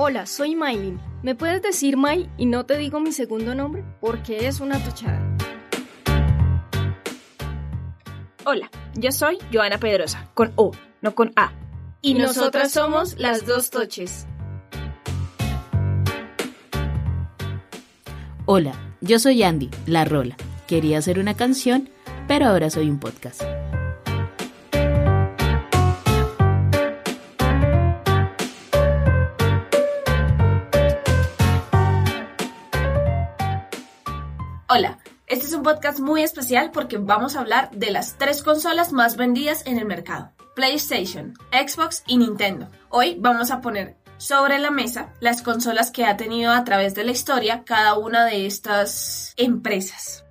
Hola, soy Maylin. ¿Me puedes decir May y no te digo mi segundo nombre? Porque es una tochada. Hola, yo soy Joana Pedrosa, con O, no con A. Y, nosotras somos las dos toches. Hola, yo soy Andy, la Rola. Quería hacer una canción, pero ahora soy un podcast. Hola, este es un podcast muy especial porque vamos a hablar de las tres consolas más vendidas en el mercado. PlayStation, Xbox y Nintendo. Hoy vamos a poner sobre la mesa las consolas que ha tenido a través de la historia cada una de estas empresas.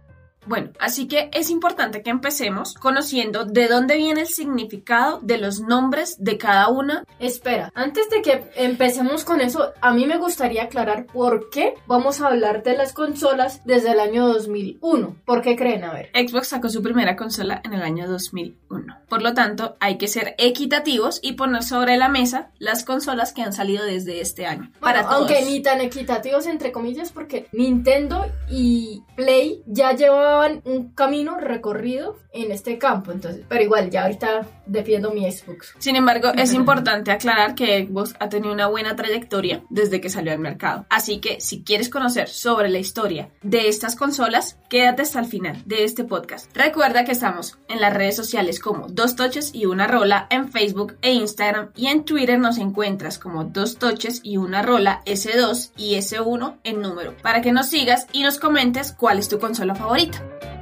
Bueno, así que es importante que empecemos conociendo de dónde viene el significado de los nombres de cada una. Espera, antes de que empecemos con eso, a mí me gustaría aclarar por qué vamos a hablar de las consolas desde el año 2001. ¿Por qué creen? A ver. Xbox sacó su primera consola en el año 2001. Por lo tanto, hay que ser equitativos y poner sobre la mesa las consolas que han salido desde este año. para todos. Aunque ni tan equitativos entre comillas porque Nintendo y Play ya llevan un camino recorrido en este campo, entonces, pero igual, ya ahorita defiendo mi Xbox. Sin embargo, es importante aclarar que Xbox ha tenido una buena trayectoria desde que salió al mercado. Así que si quieres conocer sobre la historia de estas consolas, quédate hasta el final de este podcast. Recuerda que estamos en las redes sociales como Dos Toches y Una Rola en Facebook e Instagram y en Twitter nos encuentras como Dos Toches y Una Rola S2 y S1 en número para que nos sigas y nos comentes cuál es tu consola favorita. Thank you.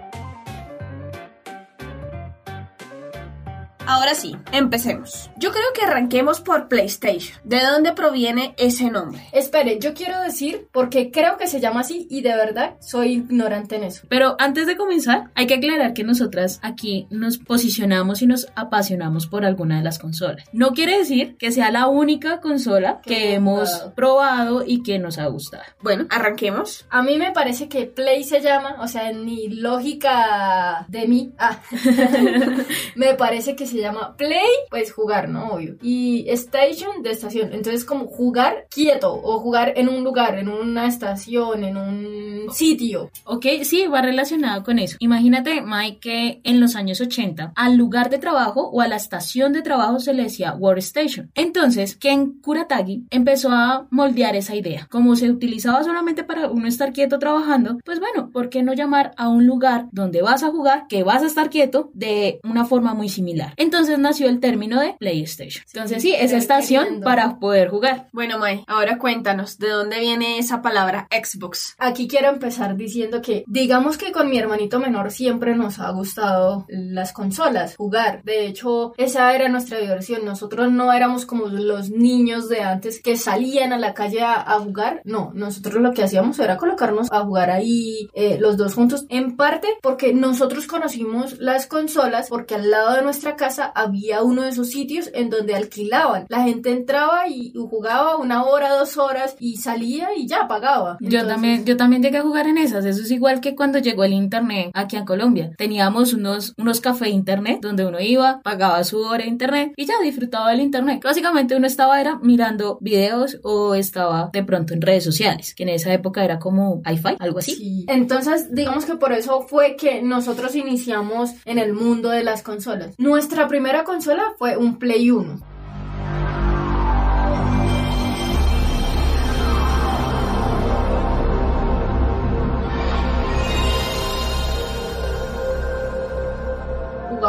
Ahora sí, empecemos. Yo creo que arranquemos por PlayStation. ¿De dónde proviene ese nombre? Espere, yo quiero decir porque creo que se llama así y de verdad soy ignorante en eso. Pero antes de comenzar, hay que aclarar que nosotras aquí nos posicionamos y nos apasionamos por alguna de las consolas. No quiere decir que sea la única consola que hemos probado y que nos ha gustado. Bueno, arranquemos. A mí me parece que Play se llama, o sea, en mi lógica de mí, ah, me parece que se llama Play, pues jugar, ¿no? Obvio. Y Station de estación. Entonces como jugar quieto o jugar en un lugar, en una estación, en un sitio. Ok, sí, va relacionado con eso. Imagínate, Mike, que en los años 80 al lugar de trabajo o a la estación de trabajo se le decía workstation. Entonces, Ken Kuratagi empezó a moldear esa idea. Como se utilizaba solamente para uno estar quieto trabajando, pues bueno, ¿por qué no llamar a un lugar donde vas a jugar, que vas a estar quieto de una forma muy similar? Entonces nació el término de PlayStation. Entonces sí, esa estación para poder jugar. Bueno, Mai, ahora cuéntanos, ¿de dónde viene esa palabra Xbox? Aquí quiero empezar diciendo que, digamos que con mi hermanito menor siempre nos ha gustado las consolas, jugar. De hecho, esa era nuestra diversión. Nosotros no éramos como los niños de antes que salían a la calle a, jugar. No, nosotros lo que hacíamos era colocarnos a jugar ahí eh, los dos juntos. En parte porque nosotros conocimos las consolas porque al lado de nuestra casa había uno de esos sitios en donde alquilaban. La gente entraba y jugaba una hora, dos horas y salía y ya pagaba. Yo también, yo también llegué a jugar en esas. Eso es igual que cuando llegó el internet aquí en Colombia. Teníamos unos, unos cafés internet donde uno iba, pagaba su hora de internet y ya disfrutaba del internet. Básicamente uno estaba era mirando videos o estaba de pronto en redes sociales, que en esa época era como hi-fi, algo así. Entonces, digamos que por eso fue que nosotros iniciamos en el mundo de las consolas. Nuestra primera consola fue un Play 1.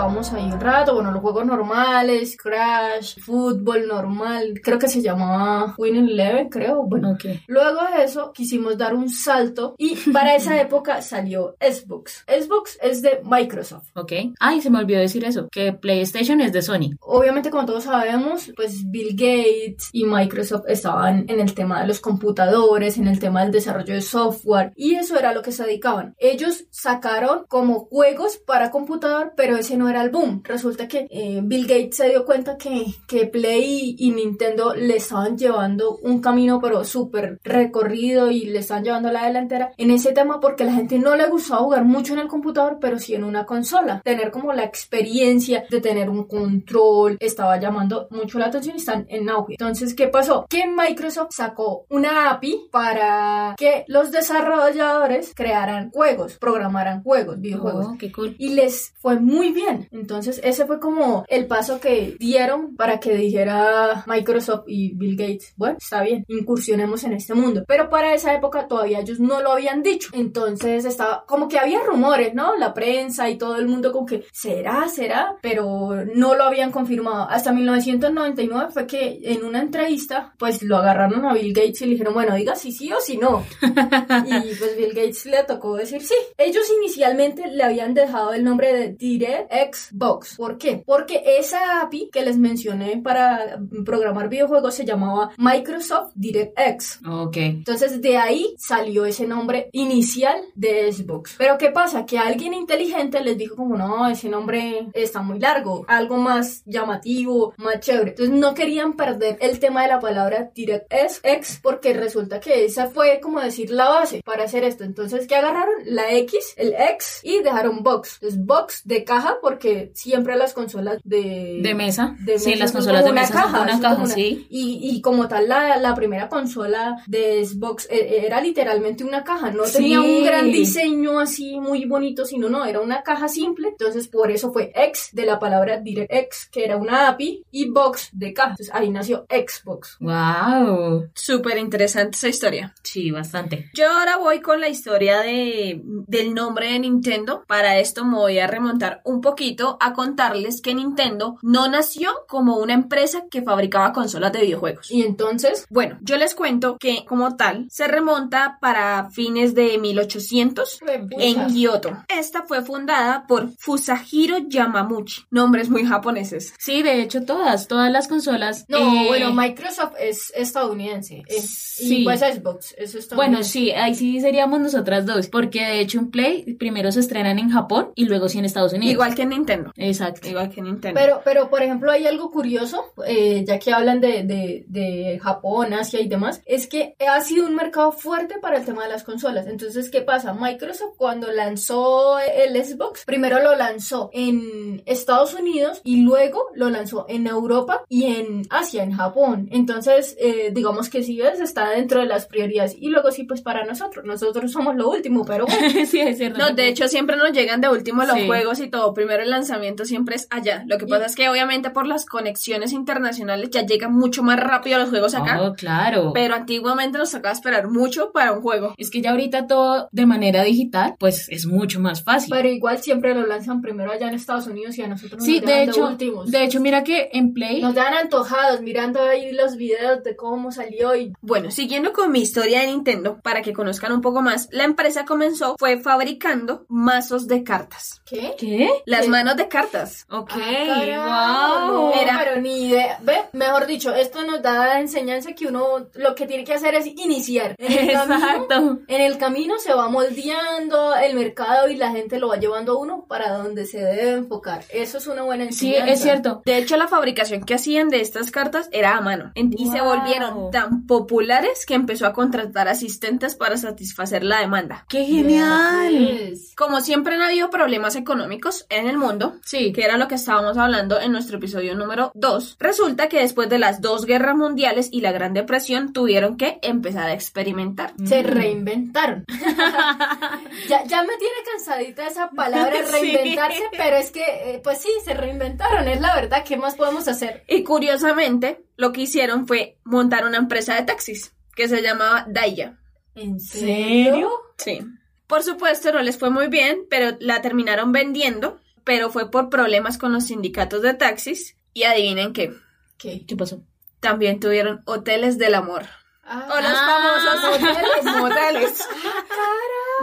Jugábamos ahí un rato, bueno, los juegos normales, Crash, fútbol normal, creo que se llamaba Winning Eleven, creo, bueno. Okay. Luego de eso quisimos dar un salto y para esa época salió Xbox. Xbox es de Microsoft. Ok. Ay, se me olvidó decir eso, que PlayStation es de Sony. Obviamente, como todos sabemos, pues Bill Gates y Microsoft estaban en el tema de los computadores, en el tema del desarrollo de software y eso era lo que se dedicaban. Ellos sacaron como juegos para computador, pero ese no era era el boom. Resulta que eh, Bill Gates se dio cuenta que, que Play y, Nintendo le estaban llevando un camino pero súper recorrido y le estaban llevando la delantera en ese tema porque a la gente no le gustaba jugar mucho en el computador, pero sí en una consola. Tener como la experiencia de tener un control estaba llamando mucho la atención y están en auge. Entonces, ¿qué pasó? Que Microsoft sacó una API para que los desarrolladores crearan juegos, programaran juegos, videojuegos. Oh, qué cool. Y les fue muy bien. Entonces, ese fue como el paso que dieron para que dijera Microsoft y Bill Gates, bueno, está bien, incursionemos en este mundo. Pero para esa época todavía ellos no lo habían dicho. Entonces, estaba como que había rumores, ¿no? La prensa y todo el mundo como que, ¿será? ¿Será? Pero no lo habían confirmado. Hasta 1999 fue que en una entrevista, pues lo agarraron a Bill Gates y le dijeron, bueno, diga si sí o si no. y pues Bill Gates le tocó decir sí. Ellos inicialmente le habían dejado el nombre de DirectX Box. ¿Por qué? Porque esa API que les mencioné para programar videojuegos se llamaba Microsoft DirectX. Ok. Entonces de ahí salió ese nombre inicial de Xbox. Pero ¿qué pasa? Que alguien inteligente les dijo como no, ese nombre está muy largo, algo más llamativo, más chévere. Entonces no querían perder el tema de la palabra DirectX porque resulta que esa fue como decir la base para hacer esto. Entonces, ¿qué agarraron? La X, el X y dejaron box. Entonces, box de caja porque siempre las consolas de... De mesa. De sí, mesa las consolas de una mesa caja, una caja, una- sí. Y, y como tal, la, la primera consola de Xbox eh, era literalmente una caja. No tenía un gran diseño así muy bonito, sino no, era una caja simple. Entonces, por eso fue X de la palabra DirectX, que era una API, y box de caja. Entonces, ahí nació Xbox. Wow. Súper interesante esa historia. Sí, bastante. Yo ahora voy con la historia de, del nombre de Nintendo. Para esto me voy a remontar un poquito a contarles que Nintendo no nació como una empresa que fabricaba consolas de videojuegos. Y entonces, Bueno, yo les cuento que como tal se remonta para fines de 1800 en Kioto. Esta fue fundada por Fusahiro Yamamuchi. Nombres muy japoneses. Sí, de hecho todas, todas las consolas. No, eh, bueno, Microsoft es estadounidense. es- Sí. Y pues Xbox es estadounidense. Bueno, sí, ahí sí seríamos nosotras dos, porque de hecho en Play primero se estrenan en Japón y luego sí en Estados Unidos. Igual que Nintendo. Exacto. Igual que Nintendo. Pero, pero, por ejemplo, hay algo curioso, eh, ya que hablan de, de, de Japón, Asia y demás, es que ha sido un mercado fuerte para el tema de las consolas. Entonces, ¿qué pasa? Microsoft cuando lanzó el Xbox, primero lo lanzó en Estados Unidos y luego lo lanzó en Europa y en Asia, en Japón. Entonces, eh, digamos que si ves, está dentro de las prioridades. Y luego sí, pues para nosotros, nosotros somos lo último, pero bueno. sí, es cierto. No, de hecho siempre nos llegan de último los Sí. juegos y todo. Primero el lanzamiento siempre es allá. Lo que pasa es que obviamente por las conexiones internacionales ya llegan mucho más rápido los juegos acá. Oh, claro. Pero antiguamente nos tocaba esperar mucho para un juego. Es que ya ahorita todo de manera digital, pues es mucho más fácil. Pero igual siempre lo lanzan primero allá en Estados Unidos y a nosotros sí, nos de hecho, últimos. de hecho, mira que en Play, Nos dan antojados mirando ahí los videos de cómo salió y Bueno, siguiendo con mi historia de Nintendo, para que conozcan un poco más, la empresa comenzó fue fabricando mazos de cartas. ¿Qué? ¿qué? Las ¿Qué? manos de cartas. Ok, Carajo, wow. Era- pero ni idea. Ve, mejor dicho, esto nos da la enseñanza que uno lo que tiene que hacer es iniciar. En el camino, Exacto. en el camino se va moldeando el mercado y la gente lo va llevando a uno para donde se debe enfocar. Eso es una buena Sí, enseñanza. es cierto. De hecho, la fabricación que hacían de estas cartas era a mano. En- Y se volvieron tan populares que empezó a contratar asistentes para satisfacer la demanda. ¡Qué genial! Pues, Como siempre han habido problemas económicos en el mundo, Sí. que era lo que estábamos hablando en nuestro episodio número 2, resulta que después de las dos guerras mundiales y la Gran Depresión tuvieron que empezar a experimentar. se Mm. reinventaron. ya, ya me tiene cansadita esa palabra Sí. reinventarse, pero es que, eh, pues sí, se reinventaron, es la verdad, ¿qué más podemos hacer? Y curiosamente, lo que hicieron fue montar una empresa de taxis que se llamaba Daya. ¿En serio? Sí. Por supuesto, no les fue muy bien, pero la terminaron vendiendo, pero fue por problemas con los sindicatos de taxis. Y adivinen qué, ¿Qué? ¿Qué pasó? también tuvieron hoteles del amor. Ah, O los Ah, famosos moteles. Moteles.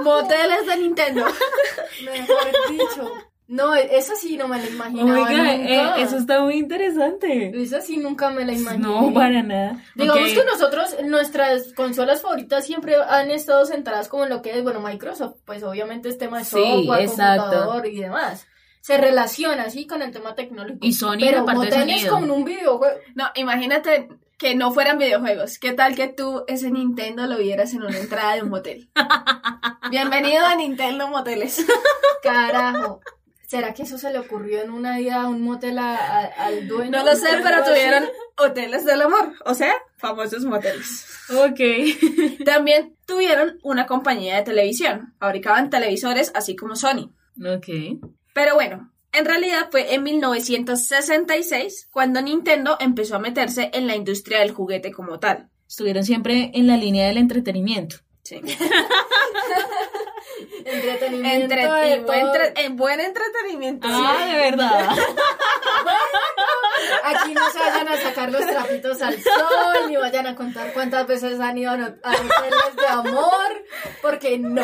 Moteles de Nintendo. mejor dicho. No, esa sí no me la imaginaba Oiga, nunca. eh, eso está muy interesante. Esa sí nunca me la imaginé. No, para nada. Digamos Ok. que nosotros, nuestras consolas favoritas siempre han estado centradas como en lo que es, bueno, Microsoft, pues obviamente es tema de Sí, software, exacto. computador y demás. se relaciona así con el tema tecnológico. Y Sony pero la parte de motel es sonido. como un videojuego. No, imagínate que no fueran videojuegos. ¿Qué tal que tú ese Nintendo lo vieras en una entrada de un motel? Bienvenido a Nintendo Moteles. Carajo. ¿Será que eso se le ocurrió en una ida a un motel a- a- al dueño? No lo sé, ¿Algo pero tuvieron hoteles del amor, o sea, famosos moteles. Ok. También tuvieron una compañía de televisión. Fabricaban televisores así como Sony. Ok. Pero bueno, en realidad fue en 1966 cuando Nintendo empezó a meterse en la industria del juguete como tal. Estuvieron siempre en la línea del entretenimiento. Sí. Entretenimiento. Entre- buen, entre- entretenimiento. Ah, de verdad. Aquí no se vayan a sacar los trapitos al sol, ni vayan a contar cuántas veces han ido a, a hoteles de amor, porque no,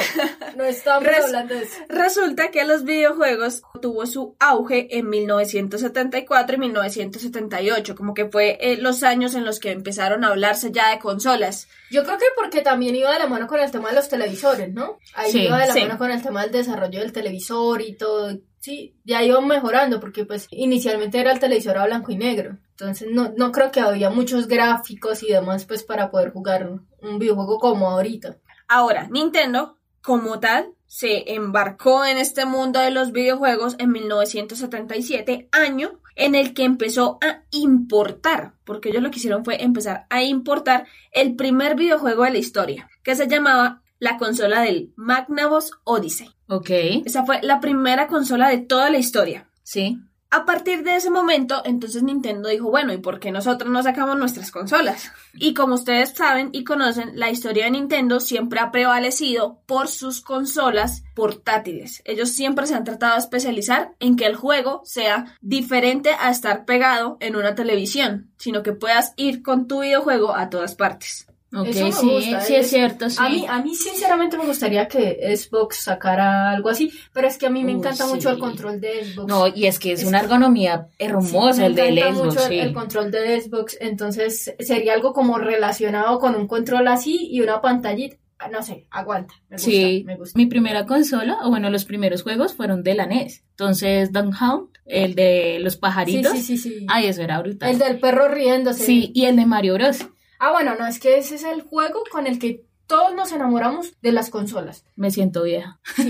no estamos Res- hablando de eso. Resulta que los videojuegos tuvo su auge en 1974 y 1978, como que fue eh, los años en los que empezaron a hablarse ya de consolas. Yo creo que porque también iba de la mano con el tema de los televisores, ¿no? Ahí Sí, iba de la sí. mano con el tema del desarrollo del televisor y todo. Sí, ya iban mejorando porque pues inicialmente era el televisor a blanco y negro. Entonces no, no creo que había muchos gráficos y demás pues para poder jugar un videojuego como ahorita. Ahora, Nintendo, como tal, se embarcó en este mundo de los videojuegos en 1977, año en el que empezó a importar, porque ellos lo que hicieron fue empezar a importar el primer videojuego de la historia, que se llamaba la consola del Magnavox Odyssey. Ok. Esa fue la primera consola de toda la historia. Sí. A partir de ese momento, entonces Nintendo dijo, bueno, ¿y por qué nosotros no sacamos nuestras consolas? Y como ustedes saben y conocen, la historia de Nintendo siempre ha prevalecido por sus consolas portátiles. Ellos siempre se han tratado de especializar en que el juego sea diferente a estar pegado en una televisión, sino que puedas ir con tu videojuego a todas partes. Ok, Eso me sí, gusta, sí es- es cierto, sí. A mí, a mí sinceramente me gustaría que Xbox sacara algo así, pero es que a mí me encanta sí. mucho el control de Xbox. No, y es que es, Es una ergonomía hermosa me el del encanta Xbox, mucho el, sí. el control de Xbox, entonces sería algo como relacionado con un control así y una pantallita. Ah, No sé, aguanta. Me gusta, Sí, me gusta. mi primera consola, o bueno, los primeros juegos fueron de la NES. Entonces, Hound, el de los Sí, pajaritos. sí, sí, sí. Ay, eso era brutal. El del perro riéndose. Sí, y el de Mario Bros. Ah, bueno, no, es que ese es el juego con el que todos nos enamoramos de las consolas. Me siento vieja. Sí.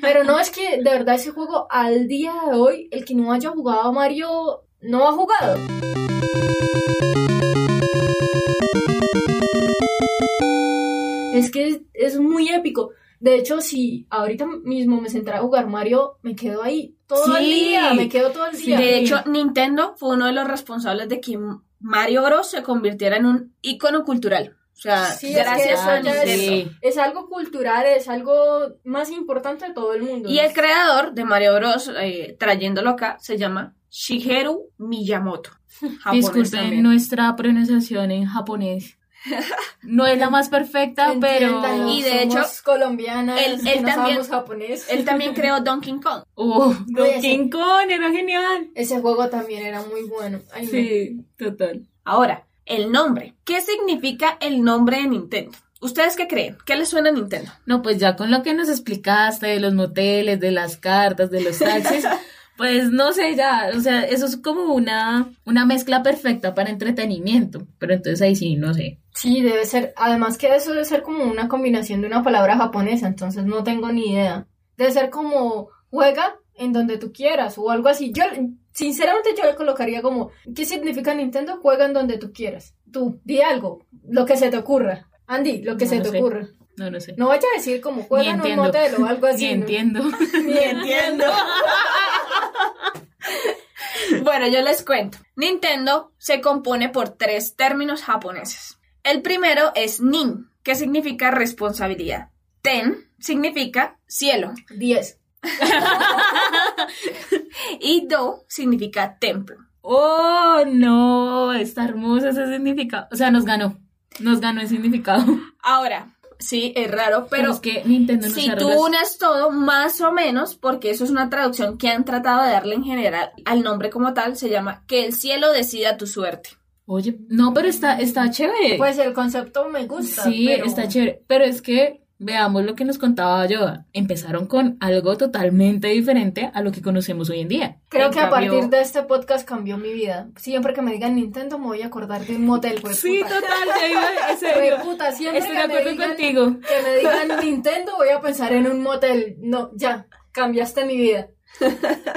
Pero no es que de verdad ese juego al día de hoy, el que no haya jugado a Mario, no ha jugado. Es que es muy épico. De hecho, si ahorita mismo me sentara a jugar Mario, me quedo ahí todo el día, me quedo todo el día. De hecho, Nintendo fue uno de los responsables de que Mario Bros. se convirtiera en un ícono cultural. O sea, Sí, es que gracias a es- Nintendo. Sí. es algo cultural, es algo más importante de todo el mundo. Y el creador de Mario Bros, eh, trayéndolo acá, se llama Shigeru Miyamoto. Disculpen también. nuestra pronunciación en japonés. No es la más perfecta, pero... Y de hecho, somos colombianas, él- él no también- japonés. Él también creó Donkey Kong. Uh, Donkey Kong era genial. Ese juego también era muy bueno. Ay, no. Sí, total. Ahora, el nombre. ¿Qué significa el nombre de Nintendo? ¿Ustedes qué creen? ¿Qué les suena a Nintendo? No, pues ya con lo que nos explicaste de los moteles, de las cartas, de los taxis, pues no sé, ya, o sea, eso es como una, una mezcla perfecta para entretenimiento, pero entonces ahí sí, no sé. Sí, debe ser. Además que eso debe ser como una combinación de una palabra japonesa, entonces no tengo ni idea. Debe ser como juega en donde tú quieras o algo así. Yo, sinceramente, yo le colocaría como, ¿qué significa Nintendo? Juega en donde tú quieras. Tú, di algo, lo que se te ocurra. Andy, lo que No se lo te sé. ocurra. No, no sé. No vaya a decir como juega Ni en un motel o algo así. Ni ¿no? entiendo. Ni entiendo. Bueno, yo les cuento. Nintendo se compone por tres términos japoneses. El primero es nin, que significa responsabilidad. Ten significa cielo. 10. Y do significa templo. Oh, no, está hermoso ese significado. O sea, nos ganó. Nos ganó el significado. Ahora, sí, es raro, pero es que Nintendo no si tú unes todo, más o menos, porque eso es una traducción que han tratado de darle en general al nombre como tal, se llama que el cielo decida tu suerte. Oye, no, pero está, está chévere. Pues el concepto me gusta. sí, pero- está chévere. Pero es que veamos lo que nos contaba Yoda. Empezaron con algo totalmente diferente a lo que conocemos hoy en día. Creo En que a partir de este podcast cambió mi vida. Siempre que me digan Nintendo me voy a acordar de un motel, pues. Sí, puta. total, ya iba, puta, siempre Estoy de me acuerdo digan- contigo. Que me digan Nintendo voy a pensar en un motel. No, ya, cambiaste mi vida.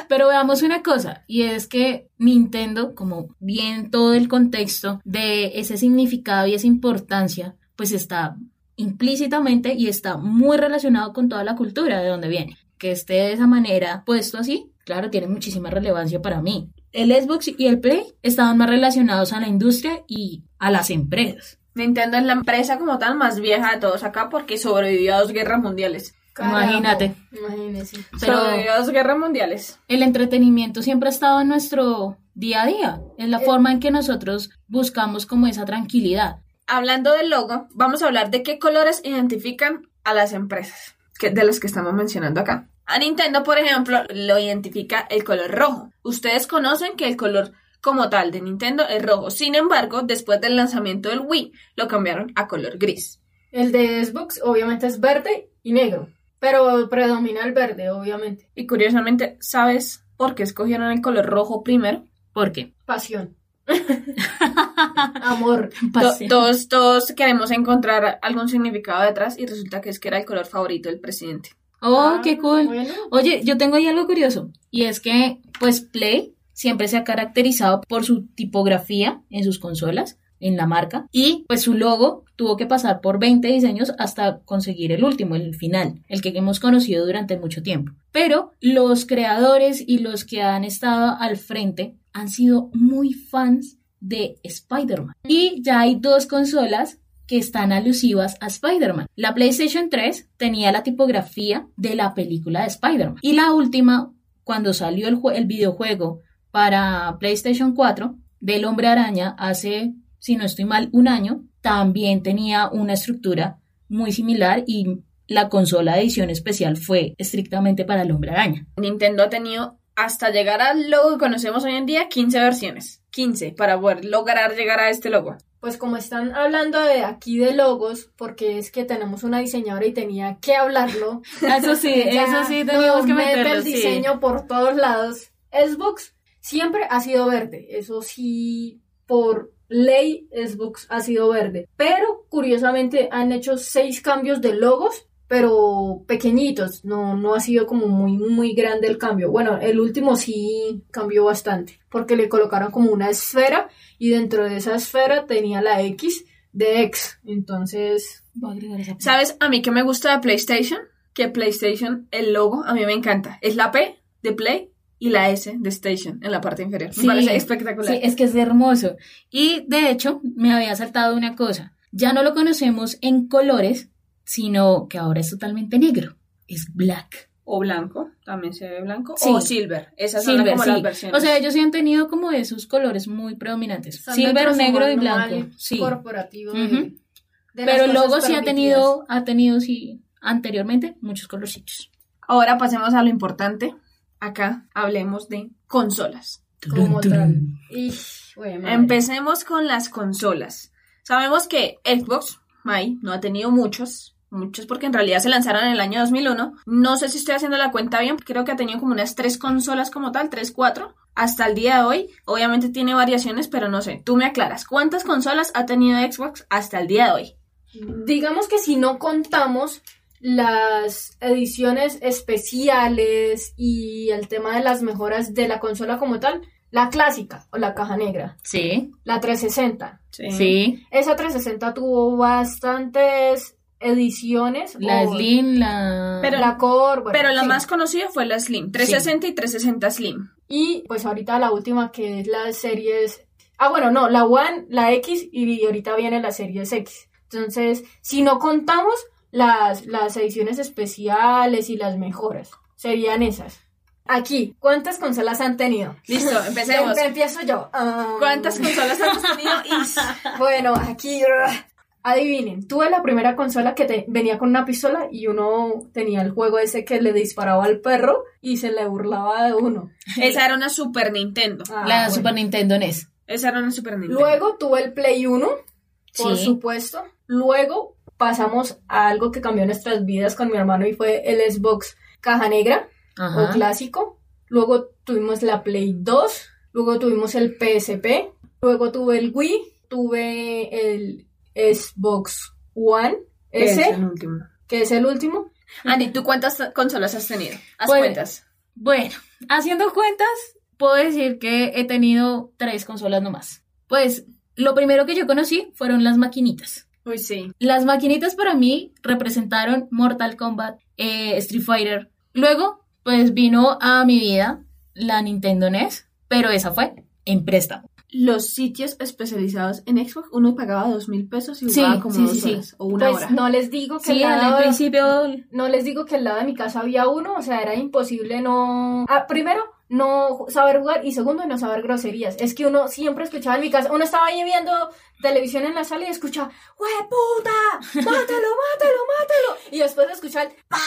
Pero veamos una cosa, y es que Nintendo, como bien todo el contexto de ese significado y esa importancia, pues está implícitamente y está muy relacionado con toda la cultura de donde viene. Que esté de esa manera puesto así, claro, tiene muchísima relevancia para mí. El Xbox y el Play estaban más relacionados a la industria y a las empresas. Nintendo es la empresa como tal más vieja de todos acá porque sobrevivió a dos guerras mundiales. Imagínate. Imagínese. Pero- Sobrevivió a dos guerras mundiales. El entretenimiento siempre ha estado en nuestro día a día. Es la Eh. forma en que nosotros buscamos como esa tranquilidad. Hablando del logo, vamos a hablar de qué colores identifican a las empresas que, de las que estamos mencionando acá. A Nintendo, por ejemplo, lo identifica el color rojo. Ustedes conocen que el color como tal de Nintendo es rojo. Sin embargo, después del lanzamiento del Wii, lo cambiaron a color gris. El de Xbox obviamente es verde y negro. Pero predomina el verde, obviamente. Y curiosamente, ¿sabes por qué escogieron el color rojo primero? ¿Por qué? Pasión. Amor. To- Pasión. todos, todos queremos encontrar algún significado detrás y resulta que es que era el color favorito del presidente. Oh, Ah, qué cool. Bueno, Oye, yo tengo ahí algo curioso. Y es que, pues, Play siempre se ha caracterizado por su tipografía en sus consolas, en la marca. Y, pues, su logo tuvo que pasar por 20 diseños hasta conseguir el último, el final, el que hemos conocido durante mucho tiempo. Pero los creadores y los que han estado al frente han sido muy fans de Spider-Man. Y ya hay dos consolas que están alusivas a Spider-Man. La PlayStation 3 tenía la tipografía de la película de Spider-Man. Y la última, cuando salió el, el videojuego para PlayStation 4 del Hombre Araña hace, si no estoy mal, un año, también tenía una estructura muy similar y la consola de edición especial fue estrictamente para el Hombre Araña. Nintendo ha tenido hasta llegar al logo que conocemos hoy en día 15 versiones. 15 para poder lograr llegar a este logo. pues como están hablando de aquí de logos, porque es que tenemos una diseñadora y tenía que hablarlo. Eso sí, eso sí teníamos que mete meterlo, el sí. diseño por todos lados. Xbox siempre ha sido verde, eso sí, por ley Xbox ha sido verde. Pero curiosamente han hecho seis cambios de logos, pero pequeñitos, no, no ha sido como muy, muy grande el cambio. Bueno, el último sí cambió bastante, porque le colocaron como una esfera y dentro de esa esfera tenía la X de X. Entonces, a esa. ¿Sabes a mí que me gusta de PlayStation? Que PlayStation, el logo, a mí me encanta. Es la P de Play y la S de Station en la parte inferior. Sí, me parece espectacular. Sí, es que es hermoso. Y de hecho, me había saltado una cosa. Ya no lo conocemos en colores, sino que ahora es totalmente negro. Es black. O blanco, también se ve blanco. Sí. O silver. Esas son Silver, como sí. las versiones. O sea, ellos sí han tenido como esos colores muy predominantes. Silver, negro y blanco. Sí. Corporativo. de Pero el logo sí ha tenido, ha tenido sí, anteriormente muchos colorcitos. Ahora pasemos a lo importante. Acá hablemos de consolas. Como tal. Y. Empecemos con las consolas. Sabemos que Xbox, Mai, no ha tenido muchos, muchos porque en realidad se lanzaron en el año 2001. No sé si estoy haciendo la cuenta bien, creo que ha tenido como unas tres consolas como tal, tres, cuatro, hasta el día de hoy. Obviamente tiene variaciones, pero no sé, tú me aclaras, ¿cuántas consolas ha tenido Xbox hasta el día de hoy? Digamos que si no contamos las ediciones especiales y el tema de las mejoras de la consola como tal, la clásica o la caja negra, Sí, la 360. sí. Esa 360 tuvo bastantes ediciones. La o Slim, la... Pero- la Core, bueno, Pero la sí. más conocida fue la Slim, 360 y 360 Slim. Y pues ahorita la última que es la series... Ah, bueno, no, la One, la X y ahorita viene la series X. Entonces, si no contamos las, las ediciones especiales y las mejoras, serían esas. Aquí, ¿cuántas consolas han tenido? Listo, empecemos. Em- Empiezo yo. Ah, ¿Cuántas consolas hemos tenido? Bueno, aquí... uh, Adivinen, tuve la primera consola que te- venía con una pistola y uno tenía el juego ese que le disparaba al perro y se le burlaba de uno. Esa era una Super Nintendo. Ah, la bueno. Super Nintendo NES. Esa era una Super Nintendo. Luego tuve el Play 1, por Sí. supuesto. Luego pasamos a algo que cambió nuestras vidas con mi hermano y fue el Xbox caja negra Ajá. o clásico. Luego tuvimos la Play 2, luego tuvimos el PSP, luego tuve el Wii, tuve el Xbox One es S, el último. que es el último. Andy, ¿tú cuántas consolas has tenido? Haz Pues- cuentas. Bueno, haciendo cuentas, puedo decir que he tenido tres consolas nomás. Pues lo primero que yo conocí fueron las maquinitas. Uy, sí. Las maquinitas para mí representaron Mortal Kombat, eh, Street Fighter. Luego, pues vino a mi vida la Nintendo NES, pero esa fue en préstamo. Los sitios especializados en Xbox, uno pagaba dos mil pesos y Sí, jugaba como sí, dos sí, horas o una pues hora. no les digo que al principio no les digo que al lado de mi casa había uno, o sea, era imposible no... Ah, primero, no saber jugar y segundo, no saber groserías. Es que uno siempre escuchaba en mi casa, uno estaba ahí viendo televisión en la sala y escucha, ¡Hue puta! ¡Mátalo, mátalo, mátalo! Y después escucha el ¡Pah!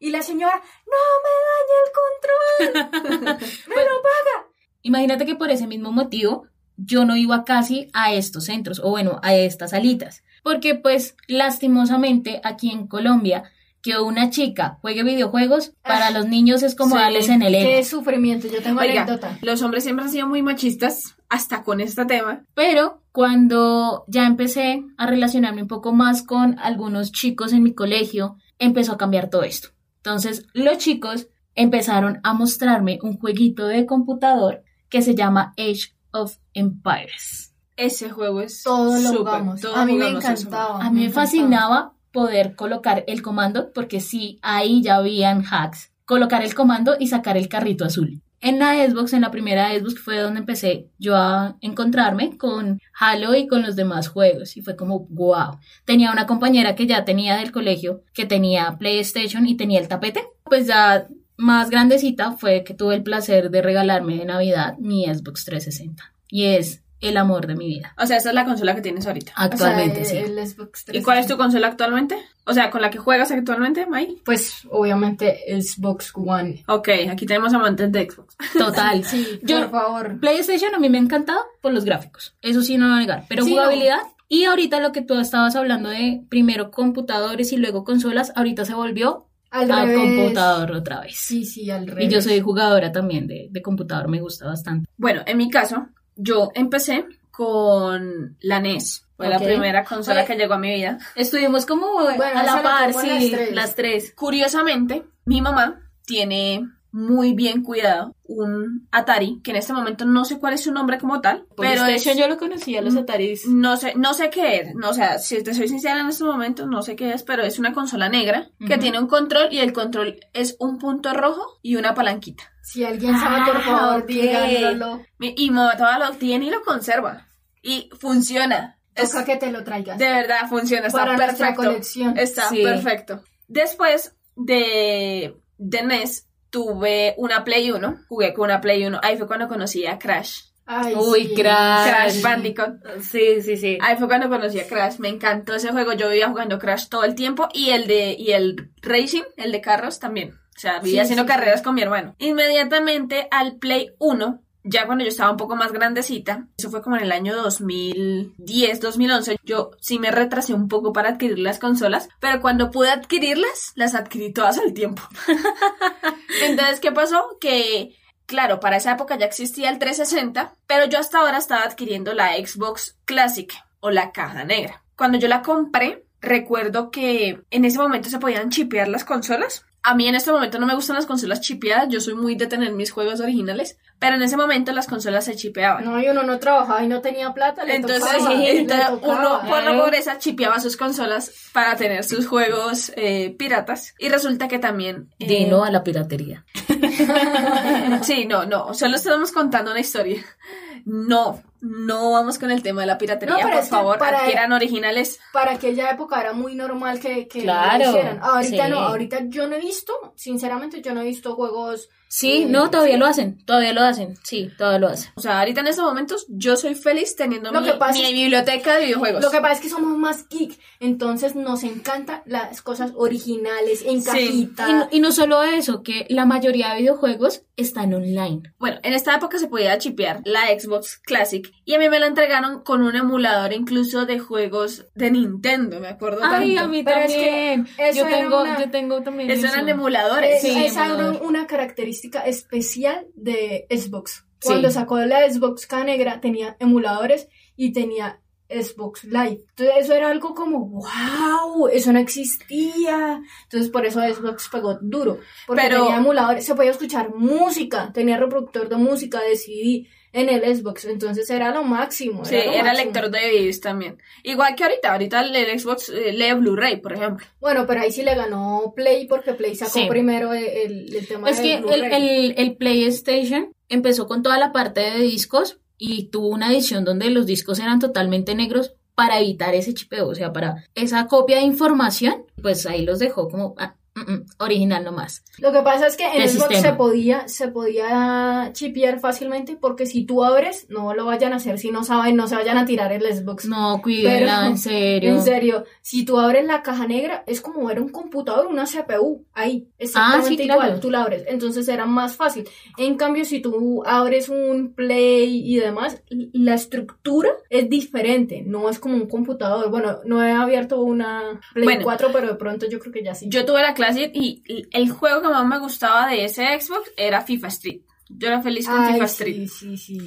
Y la señora, ¡No me dañe el control! ¡Me lo paga! Imagínate que por ese mismo motivo yo no iba casi a estos centros o bueno, a estas salitas, porque pues lastimosamente aquí en Colombia que una chica juegue videojuegos para Ah, los niños es como sí, darles en el ego. ¡Qué sufrimiento! Yo tengo Oiga, anécdota. los hombres siempre han sido muy machistas, hasta con este tema. Pero cuando ya empecé a relacionarme un poco más con algunos chicos en mi colegio, empezó a cambiar todo esto. Entonces, los chicos empezaron a mostrarme un jueguito de computador que se llama Age of Empires. Ese juego es Todo lo súper, jugamos. A mí me encantaba. A mí me encantaba. fascinaba poder colocar el comando, porque sí, ahí ya habían hacks. Colocar el comando y sacar el carrito azul. En la Xbox, en la primera Xbox, fue donde empecé yo a encontrarme con Halo y con los demás juegos. Y fue como, wow. Tenía una compañera que ya tenía del colegio, que tenía PlayStation y tenía el tapete. Pues ya más grandecita fue que tuve el placer de regalarme de Navidad mi Xbox 360. Y es el amor de mi vida. O sea, esta es la consola que tienes ahorita. Actualmente, O sea, sí. el Xbox ¿Y cuál es tu 360. consola actualmente? O sea, con la que juegas actualmente, May. Pues obviamente Xbox One. Ok, aquí tenemos amantes de Xbox. Total. Sí, Yo- por favor. PlayStation a mí me ha encantado por los gráficos, eso sí no lo voy a negar, pero Sí, jugabilidad y ahorita lo que tú estabas hablando de primero computadores y luego consolas, ahorita se volvió Al revés. computador otra vez. Sí, sí, al revés. Y yo soy jugadora también de, de computador, me gusta bastante. Bueno, en mi caso, yo empecé con la NES. Fue la primera consola que llegó a mi vida. Estuvimos como Bueno, a la par, sí, las tres. las tres. Curiosamente, mi mamá tiene muy bien cuidado un Atari, que en este momento no sé cuál es su nombre como tal, pero es, yo lo conocía, los Ataris. no sé, no sé qué es, no, o sea, si te soy sincera en este momento, no sé qué es, pero es una consola negra que tiene un control y el control es un punto rojo y una palanquita. Si alguien sabe, por Ah, favor, ok. díganlo. Y todavía lo tiene y lo conserva. Y funciona. Es- Toca que te lo traigas. de verdad funciona, está Para nuestra perfecto. colección. Está Sí. perfecto. Después de, de NES, tuve una Play 1. Jugué con una Play 1. Ahí fue cuando conocí a Crash. Ay, Uy, sí. Crash. Crash Bandicoot. Sí, sí, sí. Ahí fue cuando conocí a Crash. Me encantó ese juego. Yo vivía jugando Crash todo el tiempo. Y el de, y el Racing, el de carros también. O sea, vivía Sí, haciendo sí, carreras sí. con mi hermano. Inmediatamente al Play 1, ya cuando yo estaba un poco más grandecita, eso fue como en el año 2010, 2011, yo sí me retrasé un poco para adquirir las consolas, pero cuando pude adquirirlas, las adquirí todas al tiempo. Entonces, ¿qué pasó? Que, claro, para esa época ya existía el 360, pero yo hasta ahora estaba adquiriendo la Xbox Classic o la caja negra. Cuando yo la compré, recuerdo que en ese momento se podían chipear las consolas. A mí en este momento no me gustan las consolas chipeadas, yo soy muy de tener mis juegos originales, pero en ese momento las consolas se chipeaban. No, y uno no trabajaba y no tenía plata, le Entonces, tocaba, le entonces tocaba. uno por la pobreza chipeaba sus consolas para tener sus juegos eh, piratas. Y resulta que también... eh, Dino a la piratería. Sí, no, no, solo estamos contando una historia. No, no vamos con el tema de la piratería, No, por es que favor, para- adquieran originales. Para aquella época era muy normal que, que Claro, lo hicieran. Ahorita sí. no, ahorita yo no he visto, sinceramente yo no he visto juegos... Sí, eh, no, todavía lo hacen, todavía lo hacen, sí, todavía lo hacen. O sea, ahorita en estos momentos yo soy feliz teniendo Lo mi, que pasa mi es- biblioteca de videojuegos. Lo que pasa es que somos más geek, entonces nos encantan las cosas originales, en Sí. cajita. Y no, y no solo eso, que la mayoría de videojuegos están online. Bueno, en esta época se podía chipear la Xbox Classic y a mí me la entregaron con un emulador incluso de juegos de Nintendo, me acuerdo Ay, tanto. a mí Pero es que también. yo tengo, una- yo tengo también Eso eso. eran emuladores. Sí, esa era una característica especial de Xbox. Sí. Cuando sacó la Xbox K negra tenía emuladores y tenía Xbox Live. Entonces eso era algo como, wow, eso no existía. Entonces por eso Xbox pegó duro. Porque Pero- tenía emuladores, se podía escuchar música, tenía reproductor de música, de CD en el Xbox. Entonces era lo máximo. Sí, lo era máximo. lector de videos también. Igual que ahorita, ahorita el Xbox eh, lee Blu-ray, por ejemplo. Bueno, pero ahí sí le ganó Play porque Play sacó Sí. primero el, el- el tema Es de que el, el- el PlayStation empezó con toda la parte de discos y tuvo una edición donde los discos eran totalmente negros para evitar ese chipeo, o sea, para esa copia de información, pues ahí los dejó como ah, mm, mm, original nomás. Lo que pasa es que en El Xbox se podía, se podía chipear fácilmente porque si tú abres, no lo vayan a hacer si no saben, no se vayan a tirar el Xbox. No, cuídenla, en serio. En serio, si tú abres la caja negra, es como ver un computador, una CPU, ahí, exactamente Ah, sí, claro. igual, tú la abres, entonces era más fácil. En cambio, si tú abres un Play y demás, la estructura es diferente, no es como un computador. Bueno, no he abierto una Play Bueno. 4, pero de pronto yo creo que ya sí. Yo tuve la Y el juego que más me gustaba de ese Xbox era FIFA Street. Yo era feliz con Ay, FIFA sí, Street. sí, sí,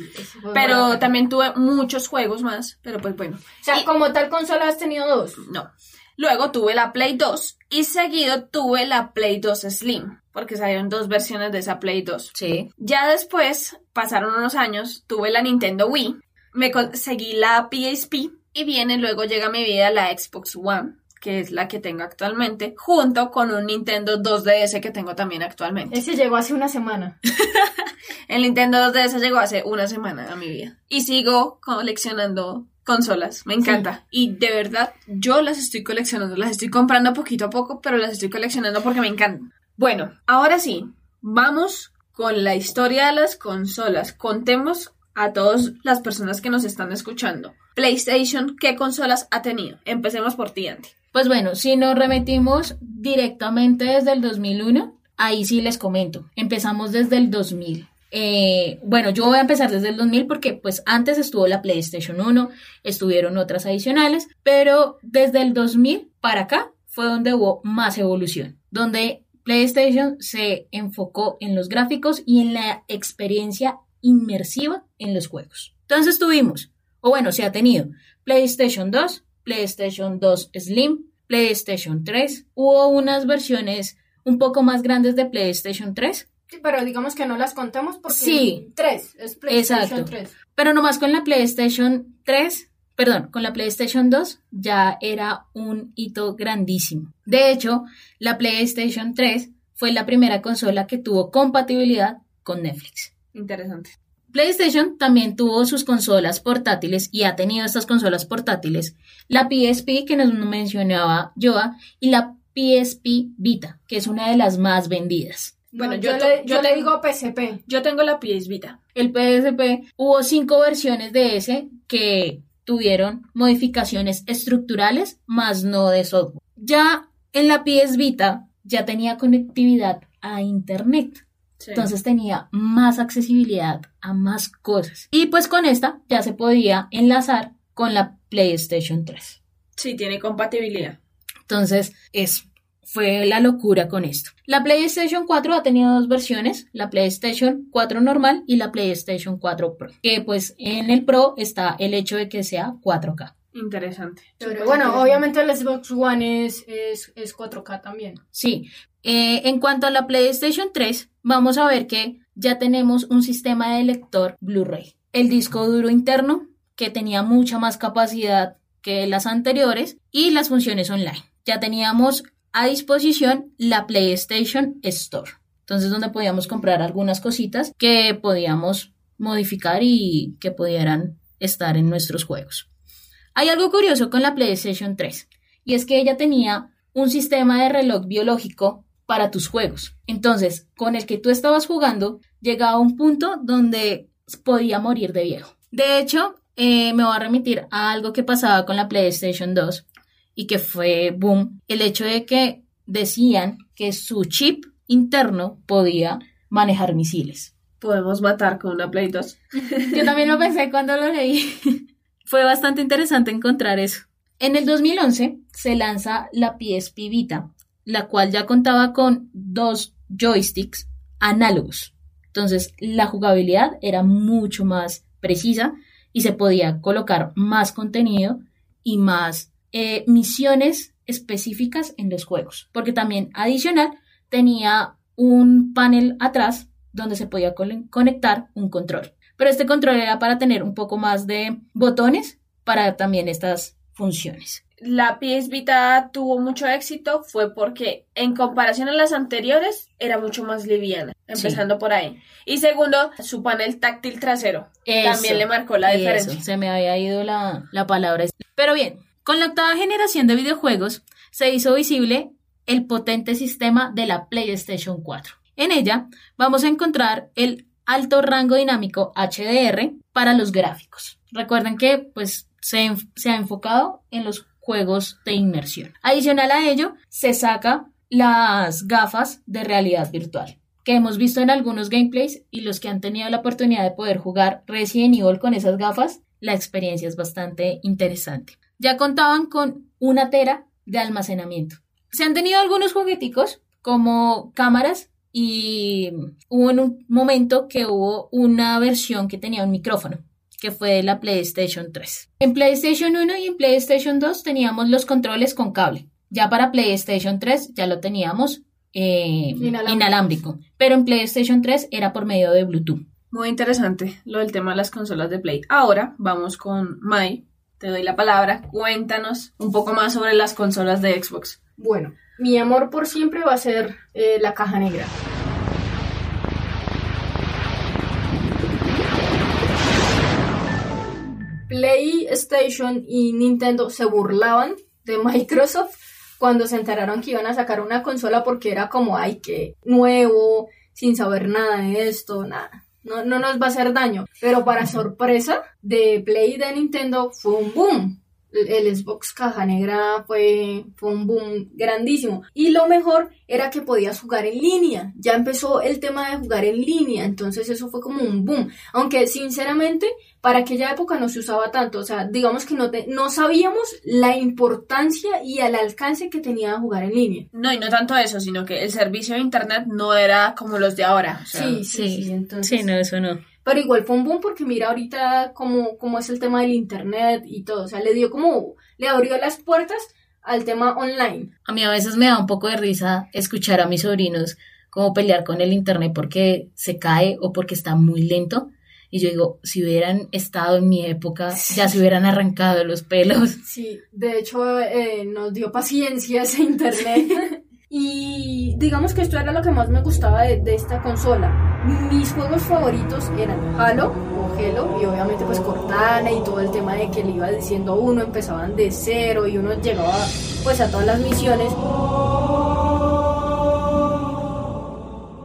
fue Pero también tuve muchos juegos más, pero pues bueno. O sea, Y- como tal consola has tenido dos. No. Luego tuve la Play 2 y seguido tuve la Play 2 Slim, porque salieron dos versiones de esa Play 2. Sí. Ya después, pasaron unos años, tuve la Nintendo Wii, me conseguí la PSP y viene, luego llega a mi vida la Xbox One, que es la que tengo actualmente, junto con un Nintendo 2DS que tengo también actualmente. Ese llegó hace una semana. El Nintendo 2DS llegó hace una semana a mi vida y sigo coleccionando consolas, me encanta. Y de verdad, yo las estoy coleccionando, las estoy comprando poquito a poco, pero las estoy coleccionando porque me encantan. Bueno, ahora sí, vamos con la historia de las consolas. Contemos a todas las personas que nos están escuchando. PlayStation, ¿qué consolas ha tenido? Empecemos por ti, Andy. Pues bueno, si nos remetimos directamente desde el 2001, ahí sí les comento. Empezamos desde el 2000. Eh, bueno, yo voy a empezar desde el 2000 porque pues antes estuvo la PlayStation 1, estuvieron otras adicionales, pero desde el 2000 para acá fue donde hubo más evolución, donde PlayStation se enfocó en los gráficos y en la experiencia inmersiva en los juegos. Entonces tuvimos, o bueno, se ha tenido PlayStation 2, PlayStation 2 Slim, PlayStation 3. Hubo unas versiones un poco más grandes de PlayStation 3, Sí, pero digamos que no las contamos porque Sí. tres, es PlayStation Exacto. 3. pero nomás con la PlayStation 3, perdón, con la PlayStation 2 ya era un hito grandísimo. De hecho, la PlayStation 3 fue la primera consola que tuvo compatibilidad con Netflix. Interesante. PlayStation también tuvo sus consolas portátiles y ha tenido estas consolas portátiles, la PSP que nos mencionaba Joa y la PSP Vita, que es una de las más vendidas. Bueno, No, yo le, yo yo le digo PSP. Yo tengo la PS Vita. El PSP hubo cinco versiones de ese que tuvieron modificaciones estructurales, más no de software. Ya en la PS Vita ya tenía conectividad a Internet. Sí. Entonces tenía más accesibilidad a más cosas. Y pues con esta ya se podía enlazar con la PlayStation 3. sí, tiene compatibilidad. Entonces es, fue la locura con esto. La PlayStation 4 ha tenido dos versiones, la PlayStation 4 normal y la PlayStation 4 Pro. Que pues en el Pro está el hecho de que sea 4K. Interesante. Pero bueno, interesante. obviamente el Xbox One es, es, es 4K también. Sí, eh, en cuanto a la PlayStation 3, vamos a ver que ya tenemos un sistema de lector Blu-ray. El disco duro interno, que tenía mucha más capacidad que las anteriores, y las funciones online. Ya teníamos a disposición la PlayStation Store. Entonces, donde podíamos comprar algunas cositas que podíamos modificar y que pudieran estar en nuestros juegos. Hay algo curioso con la PlayStation 3, y es que ella tenía un sistema de reloj biológico para tus juegos. Entonces, con el que tú estabas jugando, llegaba a un punto donde podía morir de viejo. De hecho, eh, me voy a remitir a algo que pasaba con la PlayStation 2 y que fue boom, el hecho de que decían que su chip interno podía manejar misiles. Podemos matar con una Play 2. Yo también lo pensé cuando lo leí. Fue bastante interesante encontrar eso. En el 2011 se lanza la PSP Vita, la cual ya contaba con dos joysticks análogos. Entonces la jugabilidad era mucho más precisa y se podía colocar más contenido y más eh, misiones específicas en los juegos. Porque también adicional tenía un panel atrás donde se podía conectar un control. Pero este control era para tener un poco más de botones para también estas funciones. La PS Vita tuvo mucho éxito fue porque en comparación a las anteriores era mucho más liviana, empezando por ahí. Y segundo, su panel táctil trasero también le marcó la diferencia. se me había ido la, la palabra. Pero bien, con la octava generación de videojuegos se hizo visible el potente sistema de la PlayStation 4. En ella vamos a encontrar el alto rango dinámico HDR para los gráficos. Recuerden que pues se, se, ha enfocado en los juegos de inmersión. Adicional a ello, se saca las gafas de realidad virtual que hemos visto en algunos gameplays y los que han tenido la oportunidad de poder jugar Resident Evil con esas gafas, la experiencia es bastante interesante. Ya contaban con una tera de almacenamiento. Se han tenido algunos jugueticos como cámaras y hubo en un momento que hubo una versión que tenía un micrófono que fue la PlayStation 3. En PlayStation 1 y en PlayStation 2 teníamos los controles con cable. Ya para PlayStation 3 ya lo teníamos eh, inalámbrico. Pero en PlayStation 3 era por medio de Bluetooth. Muy interesante lo del tema de las consolas de Play. Ahora vamos con Mai. Te doy la palabra. Cuéntanos un poco más sobre las consolas de Xbox. Bueno, mi amor por siempre va a ser eh, la caja negra. PlayStation y Nintendo se burlaban de Microsoft cuando se enteraron que iban a sacar una consola porque era como, ay, qué nuevo, sin saber nada de esto, nada. No, no nos va a hacer daño. Pero para sorpresa de Play y de Nintendo fue un boom el Xbox caja negra fue, fue un boom grandísimo. Y lo mejor era que podías jugar en línea. Ya empezó el tema de jugar en línea, entonces eso fue como un boom. Aunque sinceramente, para aquella época no se usaba tanto. O sea, digamos que no, no sabíamos la importancia y el alcance que tenía jugar en línea. No, y no tanto eso, sino que el servicio de internet no era como los de ahora. sí, sí, sí, entonces... Sí, no, eso no. Pero igual fue un boom porque mira ahorita cómo, cómo es el tema del internet y todo. O sea, le dio como, le abrió las puertas al tema online. A mí a veces me da un poco de risa escuchar a mis sobrinos como pelear con el internet porque se cae o porque está muy lento. Y yo digo, si hubieran estado en mi época, ya se hubieran arrancado los pelos. Sí, de hecho eh, nos dio paciencia ese internet. y digamos que esto era lo que más me gustaba de, esta consola mis juegos favoritos eran Halo o Halo y obviamente pues Cortana y todo el tema de que le iba diciendo uno empezaban de cero y uno llegaba pues a todas las misiones.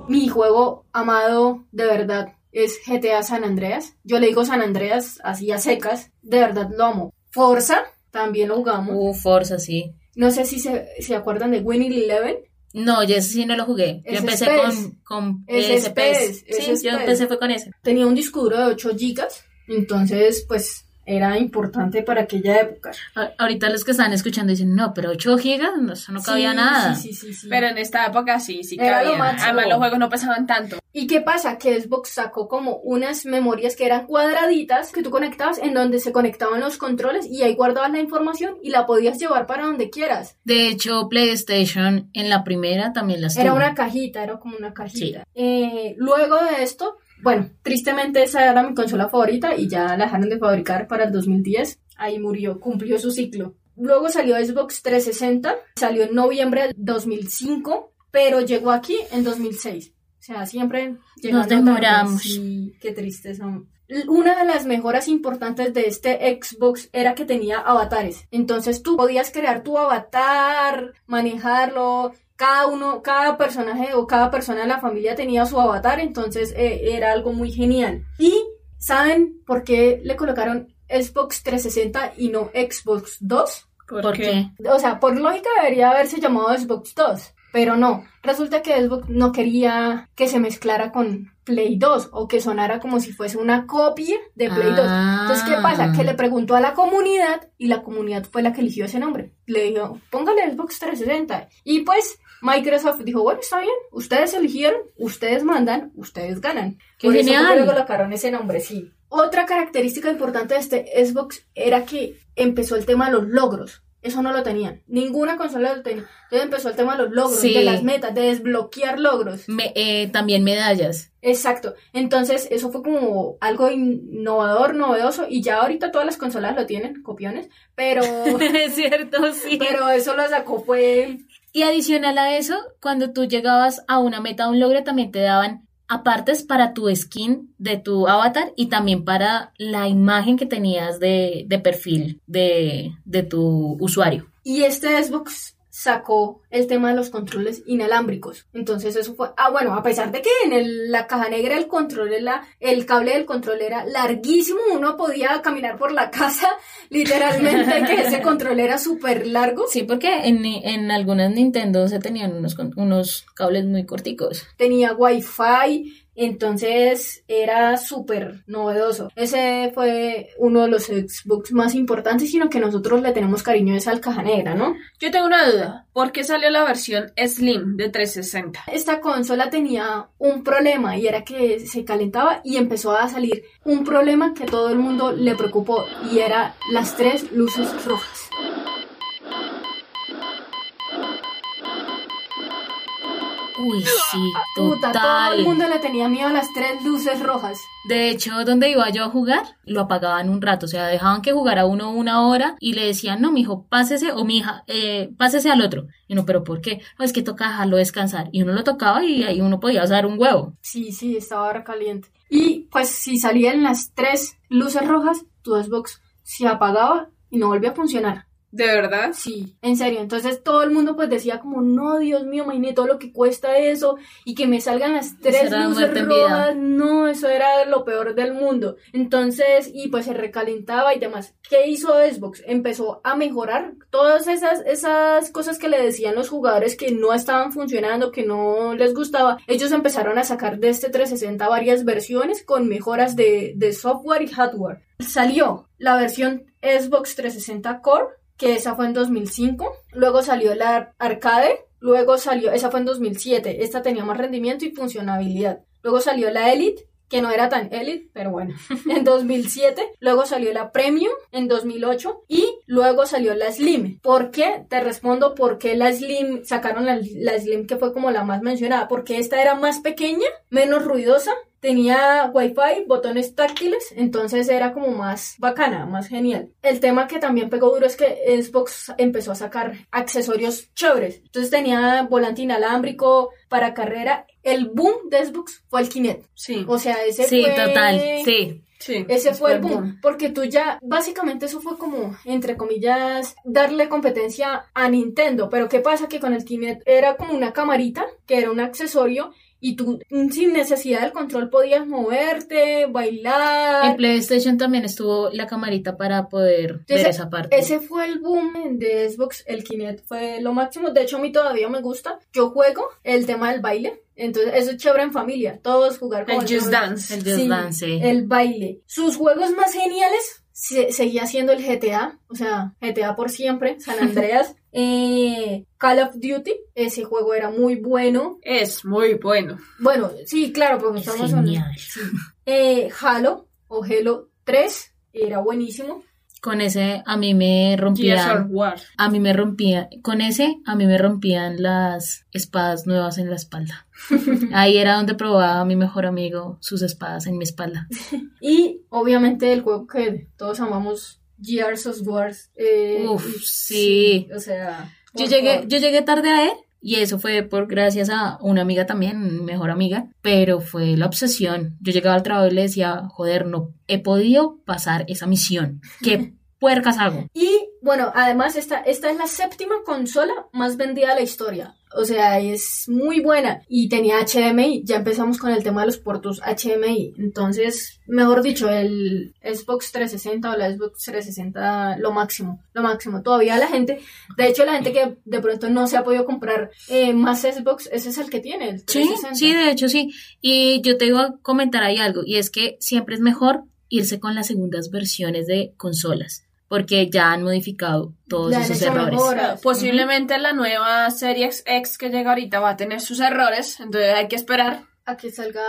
Mi juego amado de verdad es GTA San Andreas. Yo le digo San Andreas así a secas, de verdad lo amo. Forza también lo jugamos. Uh, Forza sí. No sé si se, se acuerdan de Winning Eleven. No, yo ese sí no lo jugué. Yo empecé con, con SPS. Sí, yo empecé fue con ese. Tenía un disco duro de 8 gigas, entonces pues era importante para aquella época. Ahorita los que están escuchando dicen, no, pero 8 gigas, no, eso no cabía nada. Sí, sí, sí, Pero en esta época sí, sí cabía. Además los juegos no pesaban tanto. ¿Y qué pasa? Que Xbox sacó como unas memorias que eran cuadraditas que tú conectabas en donde se conectaban los controles y ahí guardabas la información y la podías llevar para donde quieras. De hecho, PlayStation en la primera también las Era una cajita, era como una cajita. Eh, luego de esto bueno, tristemente esa era mi consola favorita y ya la dejaron de fabricar para el 2010. Ahí murió, cumplió su ciclo. Luego salió Xbox 360, salió en noviembre del 2005, pero llegó aquí en 2006. O sea, siempre nos demoramos. Sí, qué tristeza. Una de las mejoras importantes de este Xbox era que tenía avatares. Entonces tú podías crear tu avatar, manejarlo, cada uno, cada personaje o cada persona de la familia tenía su avatar, entonces eh, era algo muy genial. Y ¿saben por qué le colocaron Xbox 360 y no Xbox 2? ¿Por, qué? O sea, por lógica debería haberse llamado Xbox 2. Pero no, resulta que Xbox no quería que se mezclara con Play 2 o que sonara como si fuese una copia de Play 2. Entonces, ¿qué pasa? Que le preguntó a la comunidad y la comunidad fue la que eligió ese nombre. Le dijo, póngale Xbox 360. Y pues Microsoft dijo, bueno, está bien, ustedes eligieron, ustedes mandan, ustedes ganan. ¡Qué Por genial! eso le colocaron ese nombre, sí. Otra característica importante de este Xbox era que empezó el tema de los logros. Eso no lo tenían. Ninguna consola lo tenía. Entonces empezó el tema de los logros, Sí. de las metas, de desbloquear logros. Me- eh, también medallas. Exacto. Entonces, eso fue como algo innovador, novedoso, y ya ahorita todas las consolas lo tienen, copiones, pero, es cierto, sí. pero eso lo sacó fue Y adicional a eso, cuando tú llegabas a una meta, a un logro, también te daban apartes para tu skin de tu avatar y también para la imagen que tenías de, de perfil de, de tu usuario. Y este Xbox sacó el tema de los controles inalámbricos. Entonces eso fue, ah bueno, a pesar de que en el- la caja negra el control era, el cable del control era larguísimo, uno podía caminar por la casa, literalmente que ese control era súper largo. Sí, porque en, en algunas Nintendo se tenían unos, unos cables muy corticos. tenía wifi, entonces era súper novedoso. Ese fue uno de los Xbox más importantes, sino que nosotros le tenemos cariño es al caja negra, ¿no? Yo tengo una duda. ¿Por qué salió la versión Slim de 360? Esta consola tenía un problema y era que se calentaba y empezó a salir un problema que todo el mundo le preocupó y era las tres luces rojas. Uy, sí, Puta, todo total. el mundo le tenía miedo a las tres luces rojas. De hecho, donde iba yo a jugar, lo apagaban un rato, o sea, dejaban que jugara uno una hora y le decían, no, mijo, pásese, o mija, eh, pásese al otro. Y uno, ¿pero por qué? No, es que toca dejarlo descansar. Y uno lo tocaba y ahí uno podía usar un huevo. Sí, sí, estaba ahora caliente. Y pues si salían las tres luces rojas, tu Xbox se apagaba y no volvía a funcionar. ¿De verdad? Sí, en serio. Entonces todo el mundo pues decía como, no, Dios mío, imagínate todo lo que cuesta eso y que me salgan las tres luces rojas. No, eso era lo peor del mundo. Entonces, y pues se recalentaba y demás. ¿Qué hizo Xbox? Empezó a mejorar todas esas, esas cosas que le decían los jugadores que no estaban funcionando, que no les gustaba. Ellos empezaron a sacar de este 360 varias versiones con mejoras de, de software y hardware. Salió la versión Xbox 360 Core que esa fue en 2005. Luego salió la arcade, luego salió, esa fue en 2007. Esta tenía más rendimiento y funcionabilidad. Luego salió la Elite, que no era tan Elite, pero bueno, en 2007. Luego salió la Premium en 2008 y luego salió la Slim. ¿Por qué? Te respondo por qué la Slim, sacaron la, la Slim que fue como la más mencionada. Porque esta era más pequeña, menos ruidosa, tenía wifi, botones táctiles, entonces era como más bacana, más genial. El tema que también pegó duro es que Xbox empezó a sacar accesorios chéveres. Entonces tenía volante inalámbrico para carrera. El boom de Xbox fue el Kinect. Sí. O sea, ese Sí, fue... total, sí. Sí. Ese fue el boom, porque tú ya, básicamente eso fue como, entre comillas, darle competencia a Nintendo, pero ¿qué pasa? Que con el Kinect era como una camarita, que era un accesorio, y tú mm, sin necesidad del control podías moverte, bailar. En PlayStation también estuvo la camarita para poder ver Ese- esa parte. Ese fue el boom de Xbox, el Kinect fue lo máximo. De hecho, a mí todavía me gusta. Yo juego el tema del baile. Entonces, eso es chévere en familia. Todos jugar como El Just Dance. El Just Sí, Dance, sí. El baile. Sus juegos más geniales se- seguía siendo el GTA. O sea, GTA por siempre. San Andreas. Eh, Call of Duty. Ese juego era muy bueno. Es muy bueno. Bueno, sí, claro, porque Es estamos genial. Sí. Eh, Halo o Halo 3 era buenísimo. Con ese a mí me rompían, a mí me rompían, con ese a mí me rompían las espadas nuevas en la espalda. Ahí era donde probaba mi mejor amigo sus espadas en mi espalda. Y obviamente el juego que todos amamos, Gears of War. eh, Uf, y- sí. O sea. Yo llegué, favor. yo llegué tarde a él y eso fue por gracias a una amiga también, mejor amiga, pero fue la obsesión. Yo llegaba al trabajo y le decía, joder, no he podido pasar esa misión. ¿Qué puercas hago. Y bueno, además esta, esta es la séptima consola más vendida de la historia. O sea, es muy buena. Y tenía HDMI. Ya empezamos con el tema de los puertos HDMI. Entonces, mejor dicho, el Xbox 360 o la Xbox 360, lo máximo. Lo máximo. Todavía la gente, de hecho, la gente que de pronto no se ha podido comprar eh, más Xbox, ese es el que tiene. El Sí, 360. sí, de hecho sí. Y yo te iba a comentar ahí algo, y es que siempre es mejor irse con las segundas versiones de consolas, porque ya han modificado todos esos errores. mejoras. Posiblemente la nueva Series X que llega ahorita va a tener sus errores, entonces hay que esperar A que salga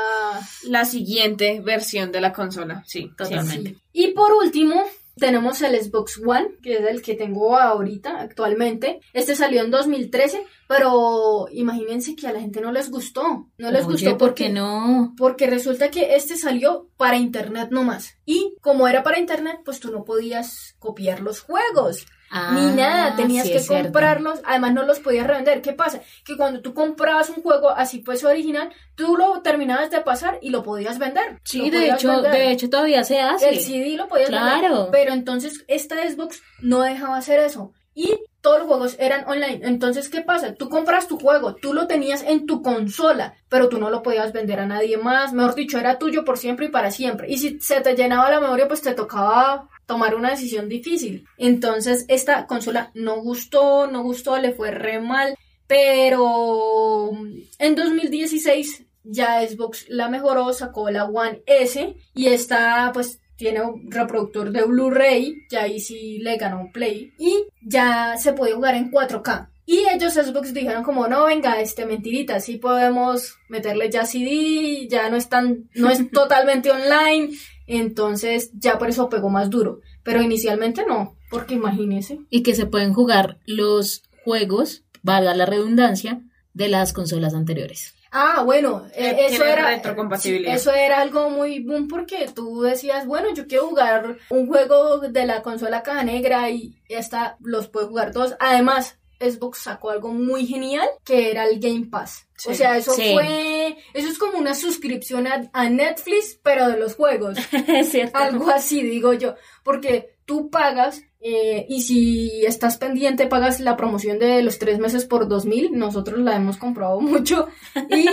la siguiente versión de la consola. Sí, Totalmente. Sí. Y por último, tenemos el Xbox One, que es el que tengo ahorita, actualmente. Este salió en 2013, pero imagínense que a la gente no les gustó. No les Oye, gustó ¿por porque qué no? Porque resulta que este salió para internet nomás. Y como era para internet, pues tú no podías copiar los juegos. Ni Ah, nada, tenías sí, que cierto. comprarlos, además no los podías revender. ¿Qué pasa? Que cuando tú comprabas un juego así pues original, tú lo terminabas de pasar y lo podías vender. Sí, de hecho, vender. de hecho todavía se hace. El CD lo podías vender, Claro. pero entonces esta Xbox no dejaba hacer eso. Y todos los juegos eran online. Entonces, ¿qué pasa? Tú compras tu juego, tú lo tenías en tu consola, pero tú no lo podías vender a nadie más. Mejor dicho, era tuyo por siempre y para siempre. Y si se te llenaba la memoria, pues te tocaba tomar una decisión difícil. Entonces, esta consola no gustó, no gustó, le fue re mal. Pero en 2016 ya Xbox la mejoró, sacó la One S y esta pues tiene un reproductor de Blu-ray, ya ahí sí le ganó Play y ya se puede jugar en 4K. Y ellos Xbox dijeron como no, venga, este mentirita, sí podemos meterle ya CD, ya no es tan, no es totalmente online, entonces ya por eso pegó más duro. Pero inicialmente no, porque imagínense. Y que se pueden jugar los juegos, valga la redundancia, de las consolas anteriores. Ah, bueno, Que eh, eso era retrocompatibilidad. eso era algo muy boom porque tú decías, bueno, yo quiero jugar un juego de la consola caja negra y esta los puedo jugar todos. Además, Xbox sacó algo muy genial que era el Game Pass. Sí. o sea, eso Sí. fue, eso es como una suscripción a, a Netflix, pero de los juegos. es cierto. Algo así, digo yo. Porque tú pagas eh, y si estás pendiente, pagas la promoción de los tres meses por dos mil. Nosotros la hemos comprado mucho. Y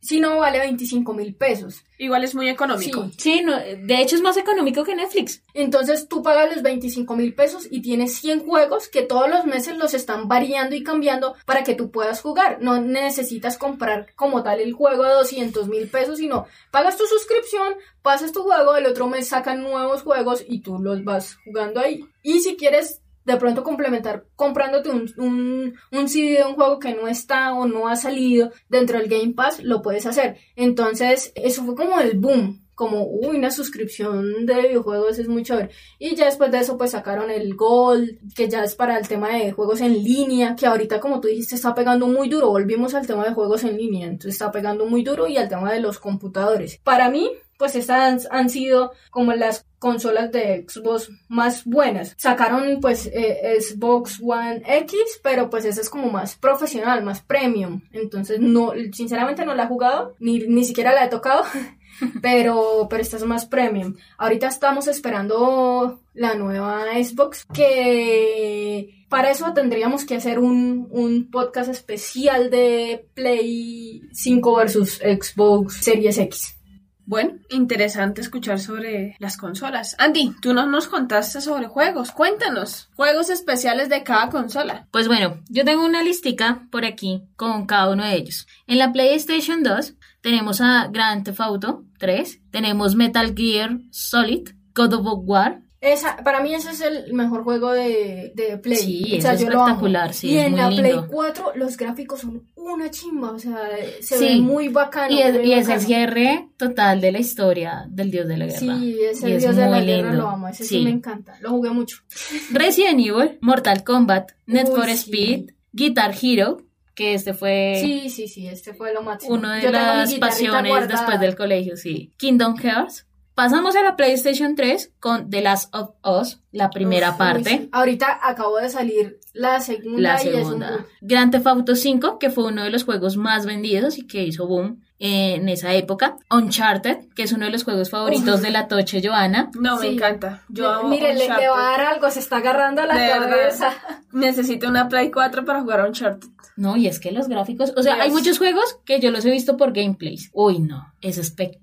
si no, vale 25 mil pesos. Igual es muy económico. Sí. Sí, no, de hecho es más económico que Netflix. Entonces tú pagas los 25 mil pesos y tienes 100 juegos que todos los meses los están variando y cambiando para que tú puedas jugar. No necesitas comprar como tal el juego de 200 mil pesos, sino pagas tu suscripción, pasas tu juego, el otro mes sacan nuevos juegos y tú los vas jugando ahí. Y si quieres de pronto complementar comprándote un, un, un CD de un juego que no está o no ha salido dentro del Game Pass, lo puedes hacer. Entonces, eso fue como el boom como, uy, una suscripción de videojuegos es muy chévere. Y ya después de eso, pues sacaron el Gold, que ya es para el tema de juegos en línea, que ahorita, como tú dijiste, está pegando muy duro. Volvimos al tema de juegos en línea, entonces está pegando muy duro y al tema de los computadores. Para mí, pues estas han, sido como las consolas de Xbox más buenas. Sacaron pues eh, Xbox One X, pero pues esa es como más profesional, más premium. Entonces no, sinceramente no la he jugado, ni, ni siquiera la he tocado. pero, pero esta es más premium. Ahorita estamos esperando la nueva Xbox, que para eso tendríamos que hacer un, un podcast especial de Play 5 versus Xbox Series X. Bueno, interesante escuchar sobre las consolas. Andy, tú no nos contaste sobre juegos. Cuéntanos, juegos especiales de cada consola. Pues bueno, yo tengo una listica por aquí con cada uno de ellos. En la PlayStation 2 tenemos a Grand Theft Auto 3, tenemos Metal Gear Solid, God of War, Esa, para mí ese es el mejor juego de, de Play. Sí, O sea, es yo lo amo. espectacular, sí, Y es en muy la Play lindo. 4 los gráficos son una chimba, o sea, se Sí. ve muy bacano. y es, y es el cierre total de la historia del dios de la guerra. Sí, Y es Dios de la muy guerra lindo. lo amo, ese sí. Sí. me encanta, lo jugué mucho. Resident Evil, Mortal Kombat, Need Uy, for. Speed, Guitar Hero, que este fue Sí, sí, sí, este fue lo máximo. uno de Yo las pasiones guardada. después del colegio, sí. Kingdom Hearts. Pasamos a la PlayStation 3 con The Last of Us, la primera Uf, parte. sí. Ahorita acabó de salir la segunda La y es un segunda. Grand Theft Auto 5, que fue uno de los juegos más vendidos y que hizo boom. en esa época. Uncharted, que es uno de los juegos favoritos de la Toche Joana. No, me encanta. Yo amo Mire, le, le va a dar algo, se está agarrando la De verdad. cabeza. Necesito una Play 4 para jugar a Uncharted. No, y es que los gráficos, o sea, Dios. hay muchos juegos que yo los he visto por gameplays. Uy, no, es espectacular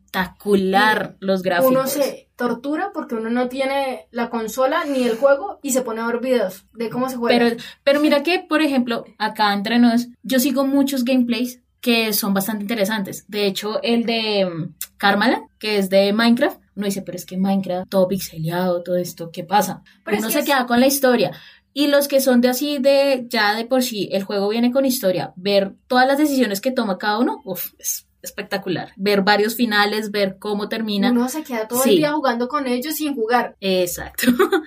los gráficos. Uno se tortura porque uno no tiene la consola ni el juego y se pone a ver videos de cómo se juega. Pero, pero mira que, por ejemplo, acá entre nos, yo sigo muchos gameplays que son bastante interesantes. De hecho, el de mm, Karmala, que es de Minecraft, uno dice, pero es que Minecraft, todo pixeleado, todo esto, ¿qué pasa? Pero es uno que se es- queda con la historia. Y los que son de así, de ya de por sí, el juego viene con historia, ver todas las decisiones que toma cada uno, uf, es espectacular. Ver varios finales, ver cómo termina. uno se queda todo Sí. el día jugando con ellos sin jugar. Exacto.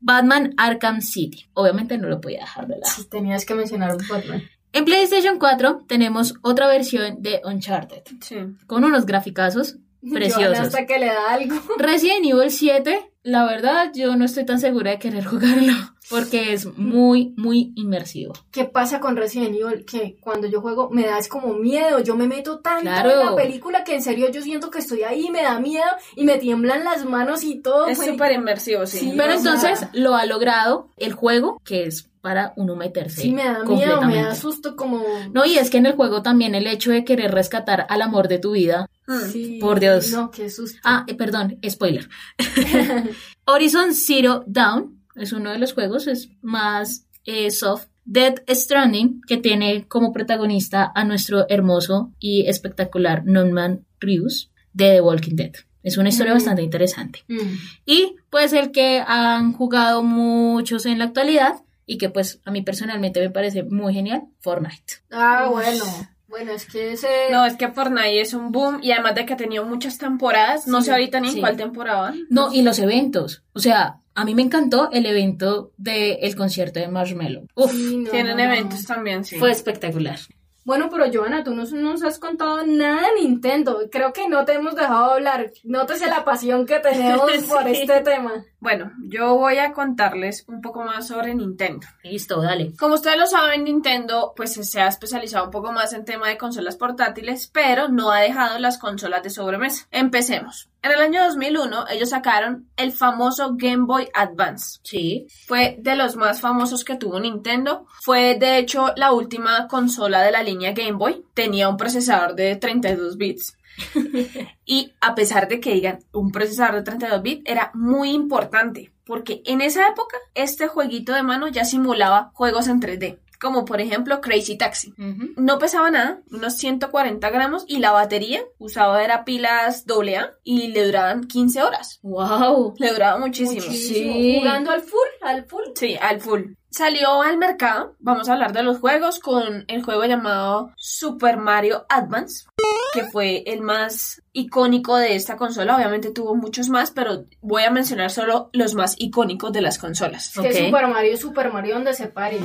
Batman Arkham City. Obviamente no lo podía dejar de lado. Si tenías que mencionar un Batman. En PlayStation 4 tenemos otra versión de Uncharted, Sí. con unos graficazos preciosos. hasta que le da algo. Resident Evil 7, la verdad, yo no estoy tan segura de querer jugarlo, porque es muy, muy inmersivo. ¿Qué pasa con Resident Evil? Que cuando yo juego me da es como miedo. Yo me meto tanto Claro. en la película que en serio yo siento que estoy ahí, me da miedo y me tiemblan las manos y todo. Es pues. súper inmersivo, sí. Sí, Pero entonces lo ha logrado el juego, que es para uno meterse Sí, me da miedo, me da susto como... No, y es que en el juego también el hecho de querer rescatar al amor de tu vida. Mm. Sí, Por Dios. No, qué susto. Ah, eh, perdón, spoiler. Horizon Zero Dawn es uno de los juegos, es más eh, soft. Dead Stranding, que tiene como protagonista a nuestro hermoso y espectacular Norman Reedus de The Walking Dead. Es una historia Mm. bastante interesante. Mm. Y pues el que han jugado muchos en la actualidad y que pues a mí personalmente me parece muy genial, Fortnite. Ah, bueno. Bueno, es que ese... No, es que Fortnite es un boom y además de que ha tenido muchas temporadas, no Sí, sé ahorita ni sí. en cuál temporada. No, y los eventos. O sea, a mí me encantó el evento del concierto de Marshmello. Uf, Sí, no, Tienen no, no. eventos también, sí. fue espectacular. Bueno, pero Joana, tú no nos has contado nada de Nintendo. Creo que no te hemos dejado hablar. Nótese la pasión que tenemos por este tema. Bueno, yo voy a contarles un poco más sobre Nintendo. Listo, dale. Como ustedes lo saben, Nintendo pues se ha especializado un poco más en tema de consolas portátiles, pero no ha dejado las consolas de sobremesa. Empecemos. En el año 2001 ellos sacaron el famoso Game Boy Advance. Sí. Fue de los más famosos que tuvo Nintendo. Fue de hecho la última consola de la línea Game Boy. Tenía un procesador de 32 bits. Y a pesar de que digan un procesador de 32 bits, era muy importante. Porque en esa época, este jueguito de mano ya simulaba juegos en 3D. Como por ejemplo Crazy Taxi. No pesaba nada, unos 140 gramos. Y la batería usaba era pilas AA y le duraban 15 horas. Wow. Le duraba muchísimo. Muchísimo. Sí. Jugando al full, al full. Sí, al full. Salió al mercado, vamos a hablar de los juegos, con el juego llamado Super Mario Advance, que fue el más icónico de esta consola. Obviamente tuvo muchos más, pero voy a mencionar solo los más icónicos de las consolas. Es que. Super Mario Super Mario donde se pare.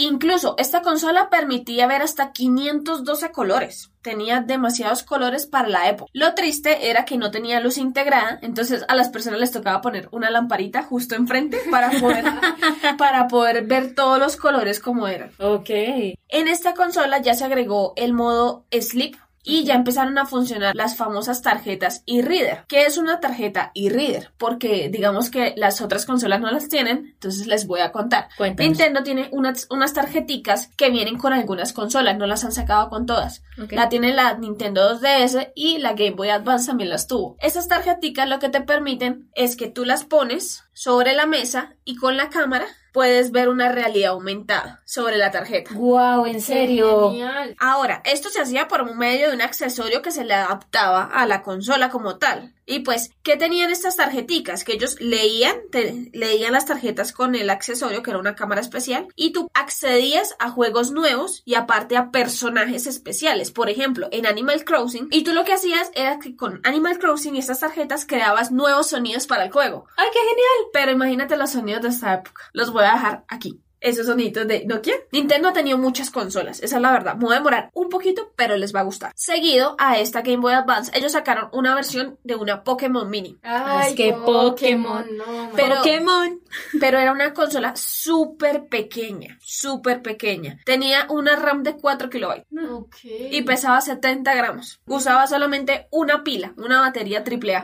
Incluso esta consola permitía ver hasta 512 colores. Tenía demasiados colores para la época. Lo triste era que no tenía luz integrada, entonces a las personas les tocaba poner una lamparita justo enfrente para poder, para poder ver todos los colores como eran. Ok. En esta consola ya se agregó el modo Sleep y ya empezaron a funcionar las famosas tarjetas e-reader. ¿Qué es una tarjeta e-reader? Porque digamos que las otras consolas no las tienen, entonces les voy a contar. Cuéntanos. Nintendo tiene unas, unas tarjeticas que vienen con algunas consolas, no las han sacado con todas. Ok. La tiene la Nintendo 2DS y la Game Boy Advance también las tuvo. Estas tarjeticas lo que te permiten es que tú las pones sobre la mesa y con la cámara puedes ver una realidad aumentada sobre la tarjeta. Wow, en serio. Genial. Ahora, esto se hacía por medio de un accesorio que se le adaptaba a la consola como tal. Y pues, ¿qué tenían estas tarjeticas? Que ellos leían, te- leían las tarjetas con el accesorio, que era una cámara especial, y tú accedías a juegos nuevos y aparte a personajes especiales. Por ejemplo, en Animal Crossing, y tú lo que hacías era que con Animal Crossing y estas tarjetas creabas nuevos sonidos para el juego. Ay, qué genial. Pero imagínate los sonidos de esta época. Los voy a dejar aquí. Esos sonidos de Nokia. Nintendo ha tenido muchas consolas, esa es la verdad. Me voy a demorar un poquito, pero les va a gustar. Seguido a esta Game Boy Advance, ellos sacaron una versión de una Pokémon Mini. Ay, Es que Pokémon, no, Pero- Pokémon. Pero era una consola súper pequeña, súper pequeña. Tenía una RAM de 4 kilobytes Ok. y pesaba 70 gramos. Usaba solamente una pila, una batería AAA.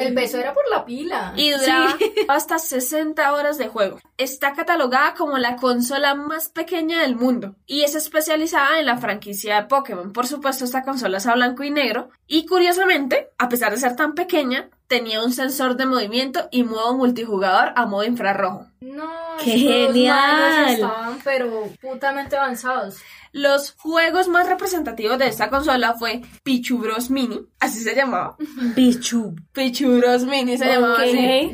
El peso era por la pila. Y duraba hasta 60 horas de juego. Está catalogada como la consola más pequeña del mundo y es especializada en la franquicia de Pokémon. Por supuesto, esta consola es a blanco y negro y curiosamente, a pesar de ser tan pequeña, tenía un sensor de movimiento y modo multijugador a modo infrarrojo. No, ¡Qué genial! estaban pero putamente avanzados. Los juegos más representativos de esta consola fue Pichu Bros Mini, así se llamaba. Pichu. Pichu Bros Mini se llamaba así.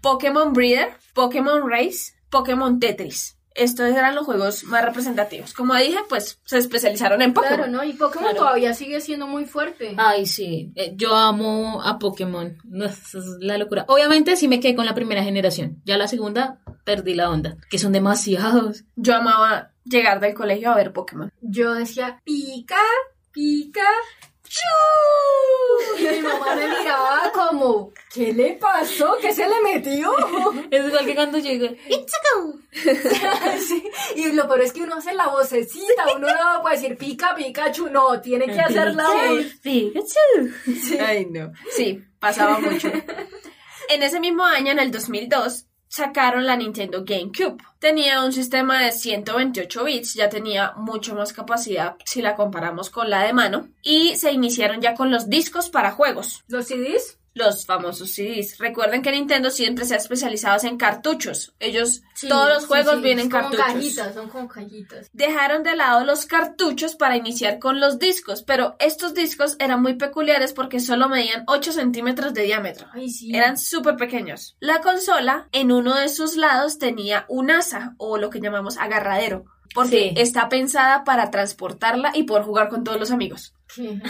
Pokémon Breeder, Pokémon Race, Pokémon Tetris. Estos eran los juegos más representativos. Como dije, pues se especializaron en Pokémon. Claro, ¿no? Y Pokémon Claro. todavía sigue siendo muy fuerte. Ay, sí. Eh, Yo amo a Pokémon. Es la locura. Obviamente sí me quedé con la primera generación. Ya la segunda perdí la onda. Que son demasiados. Yo amaba llegar del colegio a ver Pokémon. Yo decía, pica, pica, chu. Y mi mamá me miraba como, ¿qué le pasó? ¿Qué se le metió? Es igual que cuando llego. Sí, Y lo peor es que uno hace la vocecita, uno no puede decir pica, Pikachu, no, tiene que hacer la voz. Pikachu. Ay, no. Sí, pasaba mucho. en ese mismo año, en el 2002, sacaron la Nintendo GameCube. Tenía un sistema de 128 bits, ya tenía mucho más capacidad si la comparamos con la de mano. Y se iniciaron ya con los discos para juegos. ¿Los CDs? Los famosos CDs. Recuerden que Nintendo siempre se ha especializado en cartuchos. Ellos, Sí, todos los juegos sí, vienen como cartuchos. cajitas, son como cajitas. Dejaron de lado los cartuchos para iniciar con los discos, pero estos discos eran muy peculiares porque solo medían 8 centímetros de diámetro. Ay, sí. Eran súper pequeños. La consola, en uno de sus lados, tenía un asa, o lo que llamamos agarradero, porque Sí. está pensada para transportarla y poder jugar con todos los amigos. Cool.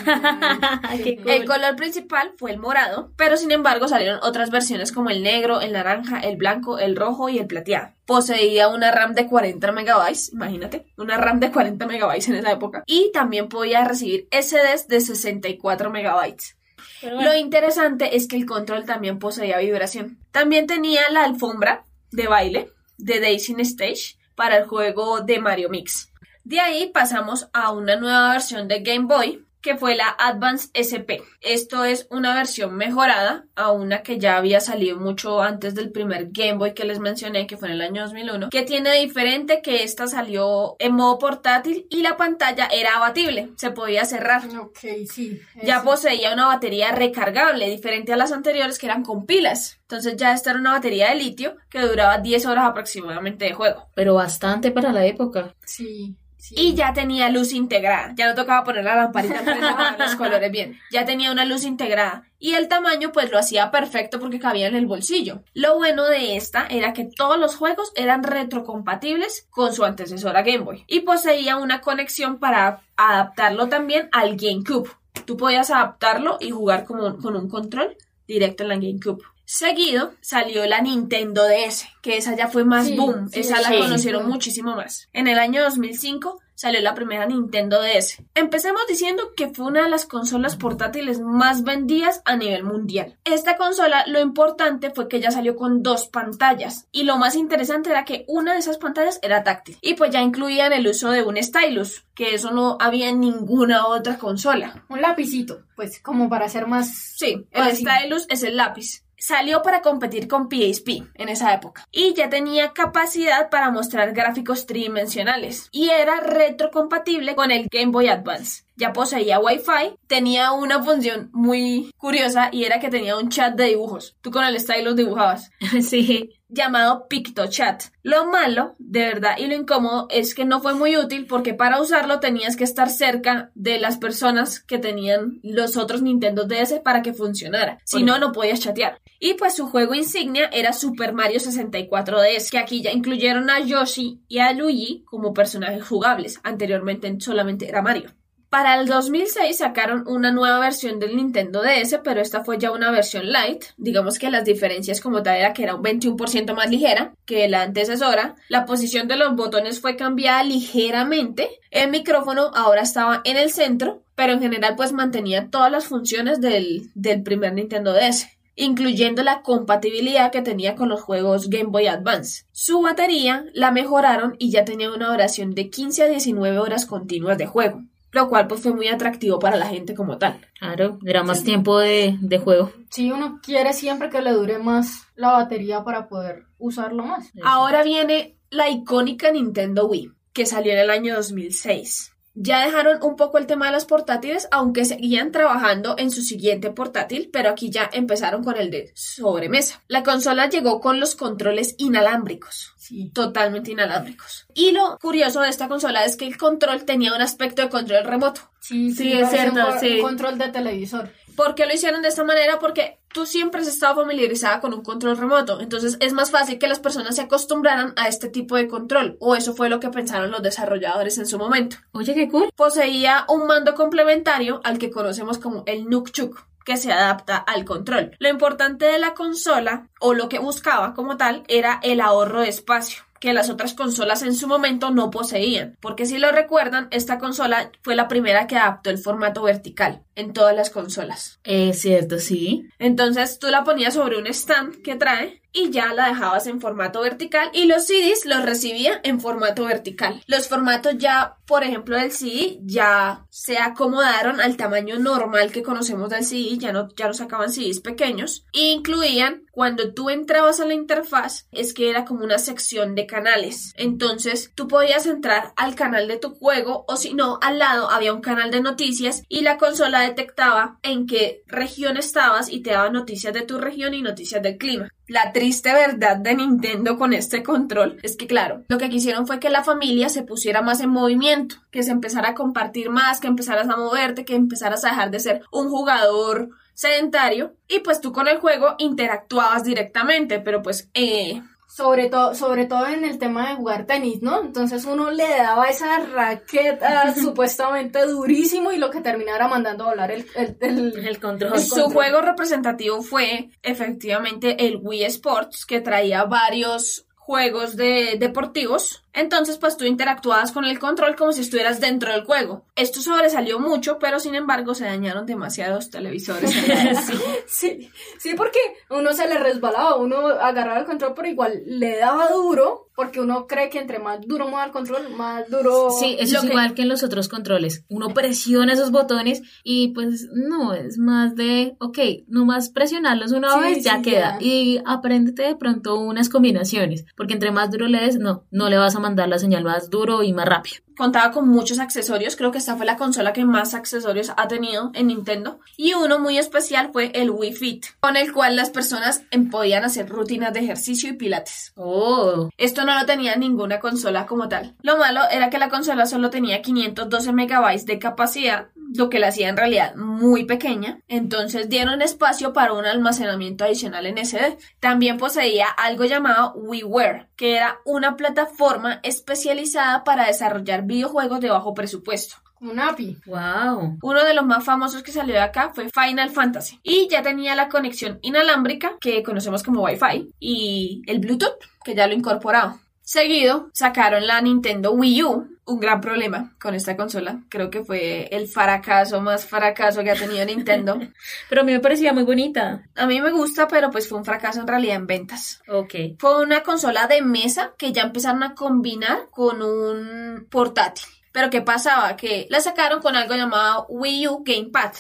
El color principal fue el morado, pero sin embargo salieron otras versiones como el negro, el naranja, el blanco, el rojo y el plateado. Poseía una RAM de 40 megabytes, imagínate, una RAM de 40 megabytes en esa época. Y también podía recibir SDs de 64 megabytes. Bueno. Lo interesante es que el control también poseía vibración. También tenía la alfombra de baile de Daisy Stage para el juego de Mario Mix. De ahí pasamos a una nueva versión de Game Boy que fue la Advance SP. Esto es una versión mejorada a una que ya había salido mucho antes del primer Game Boy que les mencioné, que fue en el año 2001, que tiene diferente que esta salió en modo portátil y la pantalla era abatible, se podía cerrar. Ok, sí. Ya poseía una batería recargable, diferente a las anteriores que eran con pilas. Entonces ya esta era una batería de litio que duraba 10 horas aproximadamente de juego. Pero bastante para la época. Sí. Sí. Y ya tenía luz integrada. Ya no tocaba poner la lamparita para los colores bien. Ya tenía una luz integrada. Y el tamaño pues lo hacía perfecto porque cabía en el bolsillo. Lo bueno de esta era que todos los juegos eran retrocompatibles con su antecesora Game Boy. Y poseía una conexión para adaptarlo también al GameCube. Tú podías adaptarlo y jugar como, con un control directo en la GameCube. Seguido salió la Nintendo DS, que esa ya fue más Sí, boom, sí, esa la sí. conocieron muchísimo más. En el año 2005 salió la primera Nintendo DS. Empecemos diciendo que fue una de las consolas portátiles más vendidas a nivel mundial. Esta consola, lo importante fue que ya salió con dos pantallas y lo más interesante era que una de esas pantallas era táctil y pues ya incluían el uso de un stylus, que eso no había en ninguna otra consola. Un lapicito, pues como para hacer más... Sí, el Fácil. stylus es el lápiz. Salió para competir con PSP en esa época y ya tenía capacidad para mostrar gráficos tridimensionales y era retrocompatible con el Game Boy Advance. Ya poseía Wi-Fi, tenía una función muy curiosa y era que tenía un chat de dibujos. Tú con el stylus dibujabas sí. llamado PictoChat. Lo malo, de verdad, y lo incómodo es que no fue muy útil porque para usarlo tenías que estar cerca de las personas que tenían los otros Nintendo DS para que funcionara. Si no, no podías chatear. Y pues su juego insignia era Super Mario 64 DS, que aquí ya incluyeron a Yoshi y a Luigi como personajes jugables. Anteriormente solamente era Mario. Para el 2006 sacaron una nueva versión del Nintendo DS, pero esta fue ya una versión light. Digamos que las diferencias como tal era que era un 21% más ligera que la antecesora. La posición de los botones fue cambiada ligeramente. El micrófono ahora estaba en el centro, pero en general pues mantenía todas las funciones del, del primer Nintendo DS incluyendo la compatibilidad que tenía con los juegos Game Boy Advance. Su batería la mejoraron y ya tenía una duración de 15 a 19 horas continuas de juego lo cual pues fue muy atractivo para la gente como tal. Claro, era más tiempo de, de, juego. Sí, uno quiere siempre que le dure más la batería para poder usarlo más. Ahora viene la icónica Nintendo Wii, que salió en el año 2006 ya dejaron un poco el tema de las portátiles, aunque seguían trabajando en su siguiente portátil, pero aquí ya empezaron con el de sobremesa. La consola llegó con los controles inalámbricos. Sí. Totalmente inalámbricos. Y lo curioso de esta consola es que el control tenía un aspecto de control remoto. Sí, sí, es cierto. sí. control de televisor. ¿Por qué lo hicieron de esta manera? Porque tú siempre has estado familiarizada con un control remoto, entonces es más fácil que las personas se acostumbraran a este tipo de control, o eso fue lo que pensaron los desarrolladores en su momento. Oye, qué cool. Poseía un mando complementario al que conocemos como el Nukchuk que se adapta al control. Lo importante de la consola, o lo que buscaba como tal, era el ahorro de espacio que las otras consolas en su momento no poseían, porque si lo recuerdan, esta consola fue la primera que adaptó el formato vertical en todas las consolas. Es cierto, sí. Entonces tú la ponías sobre un stand que trae y ya la dejabas en formato vertical y los CDs los recibía en formato vertical. Los formatos ya, por ejemplo, del CD ya se acomodaron al tamaño normal que conocemos del CD, ya no, ya no sacaban CDs pequeños e incluían cuando tú entrabas a la interfaz es que era como una sección de canales. Entonces tú podías entrar al canal de tu juego o si no, al lado había un canal de noticias y la consola detectaba en qué región estabas y te daba noticias de tu región y noticias del clima. La triste verdad de Nintendo con este control es que, claro, lo que quisieron fue que la familia se pusiera más en movimiento, que se empezara a compartir más, que empezaras a moverte, que empezaras a dejar de ser un jugador sedentario. Y pues tú con el juego interactuabas directamente, pero pues eh, sobre todo, sobre todo en el tema de jugar tenis, ¿no? Entonces uno le daba esa raqueta supuestamente durísimo y lo que terminara mandando a volar el, el, control. Su juego representativo fue efectivamente el Wii Sports, que traía varios juegos de deportivos entonces, pues tú interactuabas con el control como si estuvieras dentro del juego. Esto sobresalió mucho, pero sin embargo se dañaron demasiados televisores. sí, sí, porque uno se le resbalaba, uno agarraba el control, pero igual le daba duro, porque uno cree que entre más duro mueva el control, más duro... Sí, es igual que en los otros controles. Uno presiona esos botones y pues no, es más de, ok, nomás presionarlos una vez, ya queda. Y apréndete de pronto unas combinaciones, porque entre más duro le des, no, no le vas a mandar la señal más duro y más rápido. Contaba con muchos accesorios, creo que esta fue la consola que más accesorios ha tenido en Nintendo. Y uno muy especial fue el Wii Fit, con el cual las personas podían hacer rutinas de ejercicio y pilates. Oh. Esto no lo tenía ninguna consola como tal. Lo malo era que la consola solo tenía 512 megabytes de capacidad lo que la hacía en realidad muy pequeña, entonces dieron espacio para un almacenamiento adicional en SD. También poseía algo llamado WiiWare, que era una plataforma especializada para desarrollar videojuegos de bajo presupuesto. Un API. Wow. Uno de los más famosos que salió de acá fue Final Fantasy. Y ya tenía la conexión inalámbrica, que conocemos como Wi-Fi, y el Bluetooth, que ya lo incorporaba. Seguido, sacaron la Nintendo Wii U, un gran problema con esta consola. Creo que fue el fracaso más fracaso que ha tenido Nintendo. pero a mí me parecía muy bonita. A mí me gusta, pero pues fue un fracaso en realidad en ventas. Ok. Fue una consola de mesa que ya empezaron a combinar con un portátil. Pero ¿qué pasaba? Que la sacaron con algo llamado Wii U Gamepad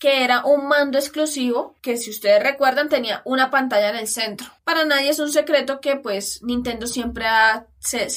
que era un mando exclusivo que si ustedes recuerdan tenía una pantalla en el centro. Para nadie es un secreto que pues Nintendo siempre ha,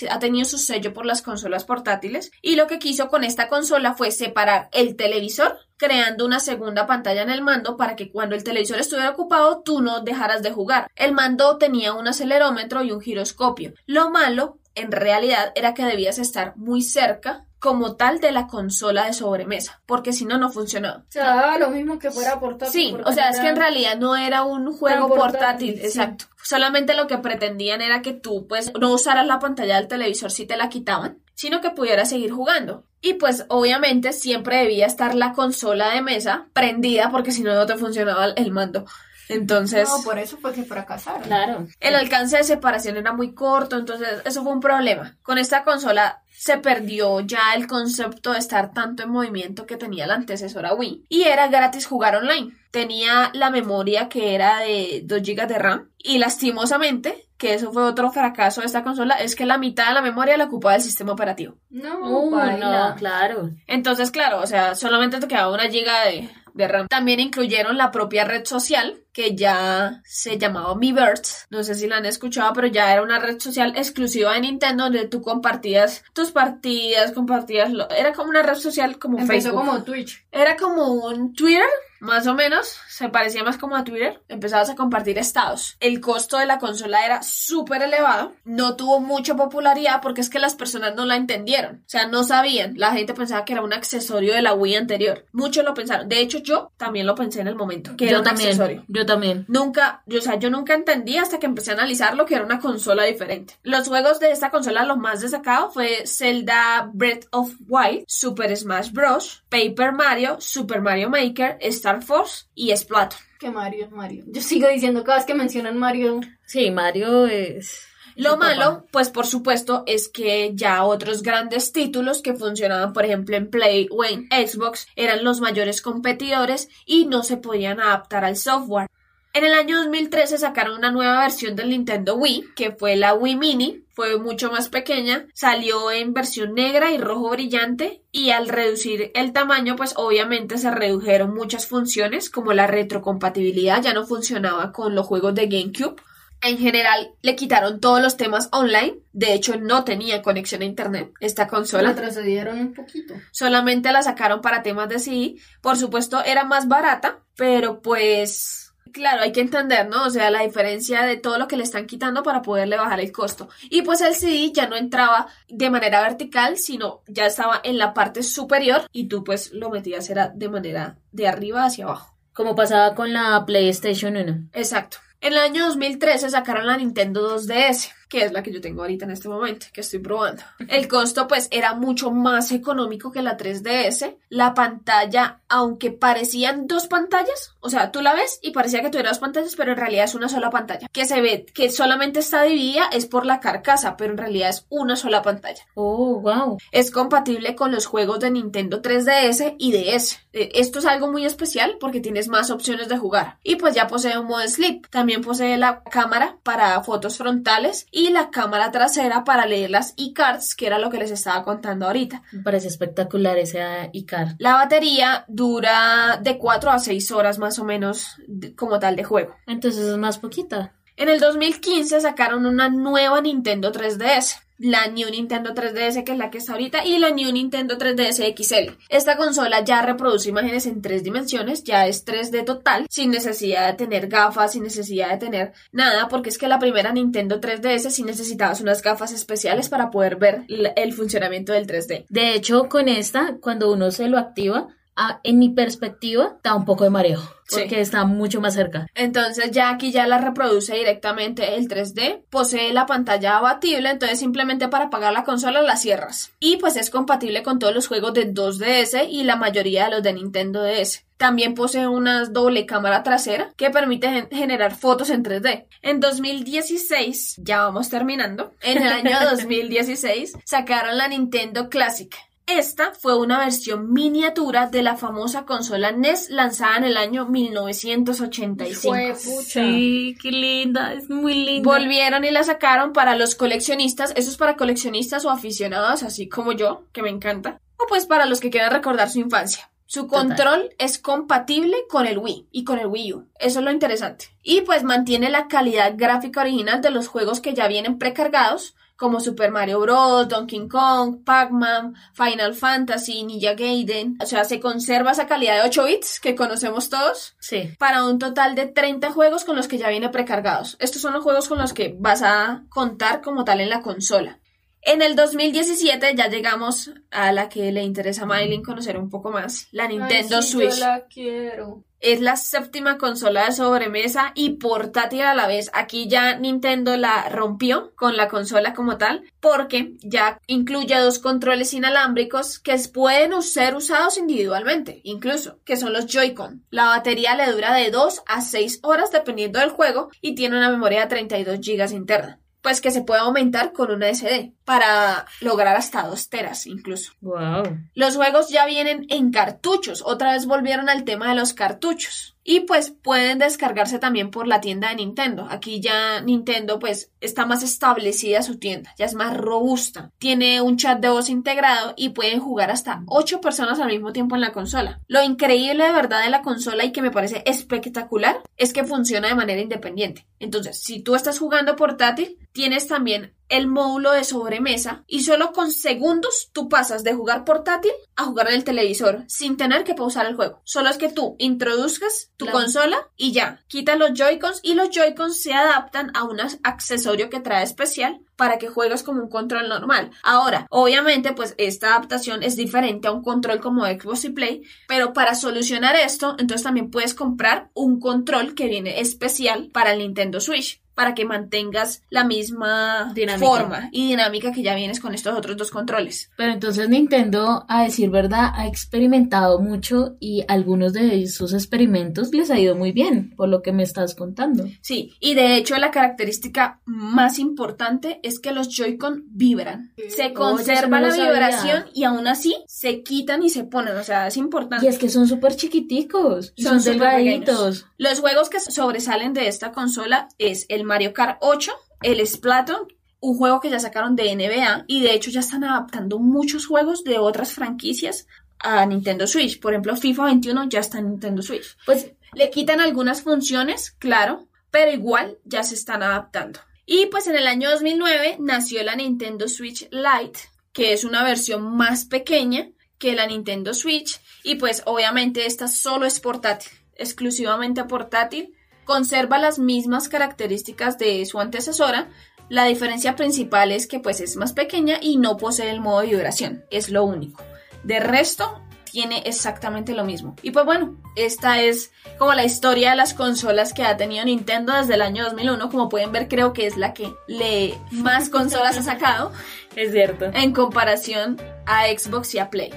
ha, tenido su sello por las consolas portátiles y lo que quiso con esta consola fue separar el televisor creando una segunda pantalla en el mando para que cuando el televisor estuviera ocupado tú no dejaras de jugar. El mando tenía un acelerómetro y un giroscopio. Lo malo en realidad era que debías estar muy cerca como tal de la consola de sobremesa, porque si no, no funcionaba. O sea, lo mismo que fuera portátil. Sí, o sea, es que en realidad no era un juego portátil, exacto. Solamente lo que pretendían era que tú, pues, no usaras la pantalla del televisor si te la quitaban sino que pudiera seguir jugando. Y pues obviamente siempre debía estar la consola de mesa prendida porque si no no te funcionaba el mando. Entonces, No, por eso fue que fracasaron. Claro. el alcance de separación era muy corto, entonces eso fue un problema. Con esta consola se perdió ya el concepto de estar tanto en movimiento que tenía la antecesora Wii. Y era gratis jugar online. Tenía la memoria que era de 2 GB de RAM. Y lastimosamente, que eso fue otro fracaso de esta consola, es que la mitad de la memoria la ocupaba el sistema operativo. No, Uh, no, claro. Entonces, claro, o sea, solamente te quedaba una giga de, de RAM. También incluyeron la propia red social, que ya se llamaba Miiverse. No sé si la han escuchado, pero ya era una red social exclusiva de Nintendo donde tú compartías tus partidas, compartías... Lo... Era como una red social como Empezó Facebook. como Twitch. Era como un Twitter, más o menos. Se parecía más como a Twitter. Empezabas a compartir estados. El costo de la consola era súper elevado. No tuvo mucha popularidad porque es que las personas no la entendieron. O sea, no sabían. La gente pensaba que era un accesorio de la Wii anterior. Muchos lo pensaron. De hecho, yo también lo pensé en el momento. Que era un también. accesorio. Yo también. Nunca, yo, o sea, yo nunca entendí hasta que empecé a analizar lo que era una consola diferente. Los juegos de esta consola, lo más destacado fue Zelda Breath of Wild, Super Smash Bros., Paper Mario, Super Mario Maker, Star Force y Splatoon. Que Mario es Mario. Yo sigo diciendo cada vez que mencionan Mario. Sí, Mario es. Lo malo, pues por supuesto, es que ya otros grandes títulos que funcionaban, por ejemplo, en Play o en Xbox, eran los mayores competidores y no se podían adaptar al software. En el año 2013 sacaron una nueva versión del Nintendo Wii, que fue la Wii Mini, fue mucho más pequeña, salió en versión negra y rojo brillante y al reducir el tamaño pues obviamente se redujeron muchas funciones como la retrocompatibilidad ya no funcionaba con los juegos de GameCube. En general le quitaron todos los temas online, de hecho no tenía conexión a internet esta consola Retrocedieron un poquito. solamente la sacaron para temas de CD. Por supuesto, era más barata, pero pues, claro, hay que entender, ¿no? O sea, la diferencia de todo lo que le están quitando para poderle bajar el costo. Y pues el CD ya no entraba de manera vertical, sino ya estaba en la parte superior y tú pues lo metías era de manera de arriba hacia abajo. Como pasaba con la PlayStation 1. Exacto. En el año 2013 sacaron la Nintendo 2DS, que es la que yo tengo ahorita en este momento, que estoy probando. El costo pues era mucho más económico que la 3DS. La pantalla, aunque parecían dos pantallas, o sea, tú la ves y parecía que tuviera dos pantallas, pero en realidad es una sola pantalla. Que se ve que solamente está dividida es por la carcasa, pero en realidad es una sola pantalla. Oh, wow. Es compatible con los juegos de Nintendo 3DS y DS. Eh, Esto es algo muy especial porque tienes más opciones de jugar. Y pues ya posee un modo sleep. También posee la cámara para fotos frontales y la cámara trasera para leer las e-cards, que era lo que les estaba contando ahorita. Me parece espectacular ese iCar. La batería dura de 4 a 6 horas más o menos como tal de juego. Entonces es más poquita. En el 2015 sacaron una nueva Nintendo 3DS. La New Nintendo 3DS, que es la que está ahorita, y la New Nintendo 3DS XL. Esta consola ya reproduce imágenes en tres dimensiones, ya es 3D total, sin necesidad de tener gafas, sin necesidad de tener nada, porque es que la primera Nintendo 3DS sí necesitabas unas gafas especiales para poder ver el funcionamiento del 3D. De hecho, con esta, cuando uno se lo activa, ah, en mi perspectiva, da un poco de mareo. Sí. Porque está mucho más cerca. Entonces ya aquí ya la reproduce directamente el 3D, posee la pantalla abatible, entonces simplemente para apagar la consola la cierras. Y pues es compatible con todos los juegos de 2DS y la mayoría de los de Nintendo DS. También posee una doble cámara trasera que permite gen- generar fotos en 3D. En 2016, ya vamos terminando, en el año 2016 sacaron la Nintendo Classic. Esta fue una versión miniatura de la famosa consola NES lanzada en el año 1985. Juepucha. Sí, qué linda, es muy linda. Volvieron y la sacaron para los coleccionistas, eso es para coleccionistas o aficionados, así como yo, que me encanta, o pues para los que quieran recordar su infancia. Su Total. control es compatible con el Wii y con el Wii U. Eso es lo interesante. Y pues mantiene la calidad gráfica original de los juegos que ya vienen precargados, como Super Mario Bros., Donkey Kong, Pac-Man, Final Fantasy, Ninja Gaiden. O sea, se conserva esa calidad de 8 bits que conocemos todos Sí. para un total de 30 juegos con los que ya viene precargados. Estos son los juegos con los que vas a contar como tal en la consola. En el 2017 ya llegamos a la que le interesa a Maylin conocer un poco más, la Nintendo Ay, sí, Switch. Yo la quiero. Es la séptima consola de sobremesa y portátil a la vez. Aquí ya Nintendo la rompió con la consola como tal porque ya incluye dos controles inalámbricos que pueden ser usados individualmente, incluso, que son los Joy-Con. La batería le dura de 2 a 6 horas dependiendo del juego y tiene una memoria de 32 GB interna pues que se puede aumentar con una SD para lograr hasta dos teras incluso. Wow. Los juegos ya vienen en cartuchos, otra vez volvieron al tema de los cartuchos. Y pues pueden descargarse también por la tienda de Nintendo. Aquí ya Nintendo pues está más establecida su tienda, ya es más robusta. Tiene un chat de voz integrado y pueden jugar hasta 8 personas al mismo tiempo en la consola. Lo increíble de verdad de la consola y que me parece espectacular es que funciona de manera independiente. Entonces, si tú estás jugando portátil, tienes también el módulo de sobremesa y solo con segundos tú pasas de jugar portátil a jugar en el televisor sin tener que pausar el juego. Solo es que tú introduzcas tu consola y ya, quita los Joy-Cons y los Joy-Cons se adaptan a un accesorio que trae especial para que juegues como un control normal. Ahora, obviamente, pues esta adaptación es diferente a un control como Xbox y Play, pero para solucionar esto, entonces también puedes comprar un control que viene especial para el Nintendo Switch para que mantengas la misma forma y dinámica que ya vienes con estos otros dos controles. Pero entonces Nintendo, a decir verdad, ha experimentado mucho y algunos de sus experimentos les ha ido muy bien, por lo que me estás contando. Sí, y de hecho la característica más importante es que los Joy-Con vibran. Se conserva la vibración y aún así se quitan y se ponen, o sea, es importante. Y es que son súper chiquiticos, son, son delgaditos. Los juegos que sobresalen de esta consola es el Mario Kart 8, el Splatoon, un juego que ya sacaron de NBA y de hecho ya están adaptando muchos juegos de otras franquicias a Nintendo Switch. Por ejemplo, FIFA 21 ya está en Nintendo Switch. Pues le quitan algunas funciones, claro, pero igual ya se están adaptando. Y pues en el año 2009 nació la Nintendo Switch Lite, que es una versión más pequeña que la Nintendo Switch y pues obviamente esta solo es portátil, exclusivamente portátil conserva las mismas características de su antecesora. La diferencia principal es que pues es más pequeña y no posee el modo de vibración, es lo único. De resto, tiene exactamente lo mismo. Y pues bueno, esta es como la historia de las consolas que ha tenido Nintendo desde el año 2001. Como pueden ver, creo que es la que le más consolas ha sacado. Es cierto. En comparación a Xbox y a Play.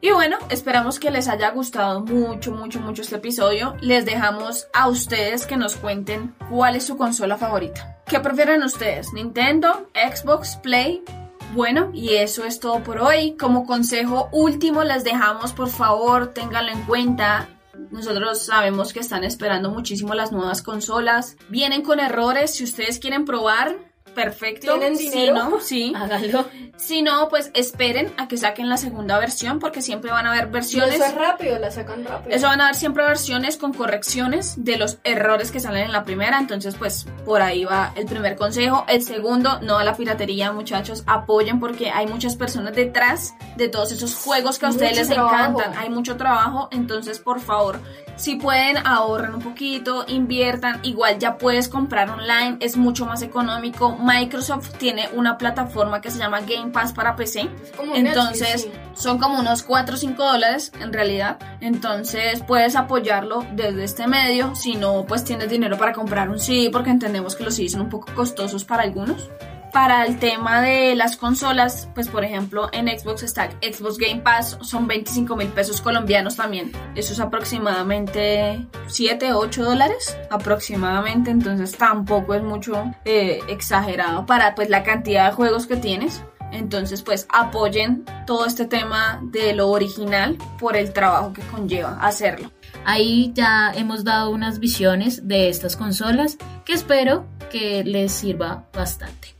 Y bueno, esperamos que les haya gustado mucho, mucho, mucho este episodio. Les dejamos a ustedes que nos cuenten cuál es su consola favorita. ¿Qué prefieren ustedes? ¿Nintendo? ¿Xbox? ¿Play? Bueno, y eso es todo por hoy. Como consejo último les dejamos, por favor, ténganlo en cuenta. Nosotros sabemos que están esperando muchísimo las nuevas consolas. Vienen con errores. Si ustedes quieren probar, perfecto. ¿Tienen dinero? Si no, sí. Hágalo. Si no, pues esperen a que saquen la segunda versión porque siempre van a haber versiones. eso es rápido, la sacan rápido. Eso van a haber siempre versiones con correcciones de los errores que salen en la primera. Entonces, pues por ahí va el primer consejo. El segundo, no a la piratería, muchachos. Apoyen porque hay muchas personas detrás de todos esos juegos que a ustedes les encantan. Hay mucho trabajo. Entonces, por favor, si pueden, ahorren un poquito, inviertan. Igual ya puedes comprar online, es mucho más económico. Microsoft tiene una plataforma que se llama Game Pass para PC. Entonces, son como unos 4 o 5 dólares en realidad. Entonces, puedes apoyarlo desde este medio. Si no, pues tienes dinero para comprar un CD, porque entendemos que los CD son un poco costosos para algunos para el tema de las consolas, pues por ejemplo en Xbox está Xbox Game Pass, son 25 mil pesos colombianos también. Eso es aproximadamente 7, 8 dólares aproximadamente, entonces tampoco es mucho eh, exagerado para pues la cantidad de juegos que tienes. Entonces, pues apoyen todo este tema de lo original por el trabajo que conlleva hacerlo. Ahí ya hemos dado unas visiones de estas consolas que espero que les sirva bastante.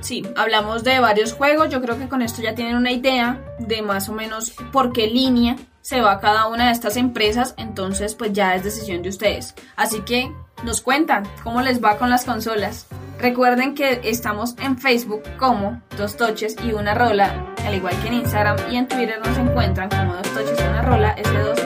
Sí, hablamos de varios juegos, yo creo que con esto ya tienen una idea de más o menos por qué línea se va cada una de estas empresas, entonces pues ya es decisión de ustedes. Así que nos cuentan cómo les va con las consolas. Recuerden que estamos en Facebook como Dos Toches y Una Rola, al igual que en Instagram y en Twitter nos encuentran como Dos Toches y Una Rola, S2 y S1.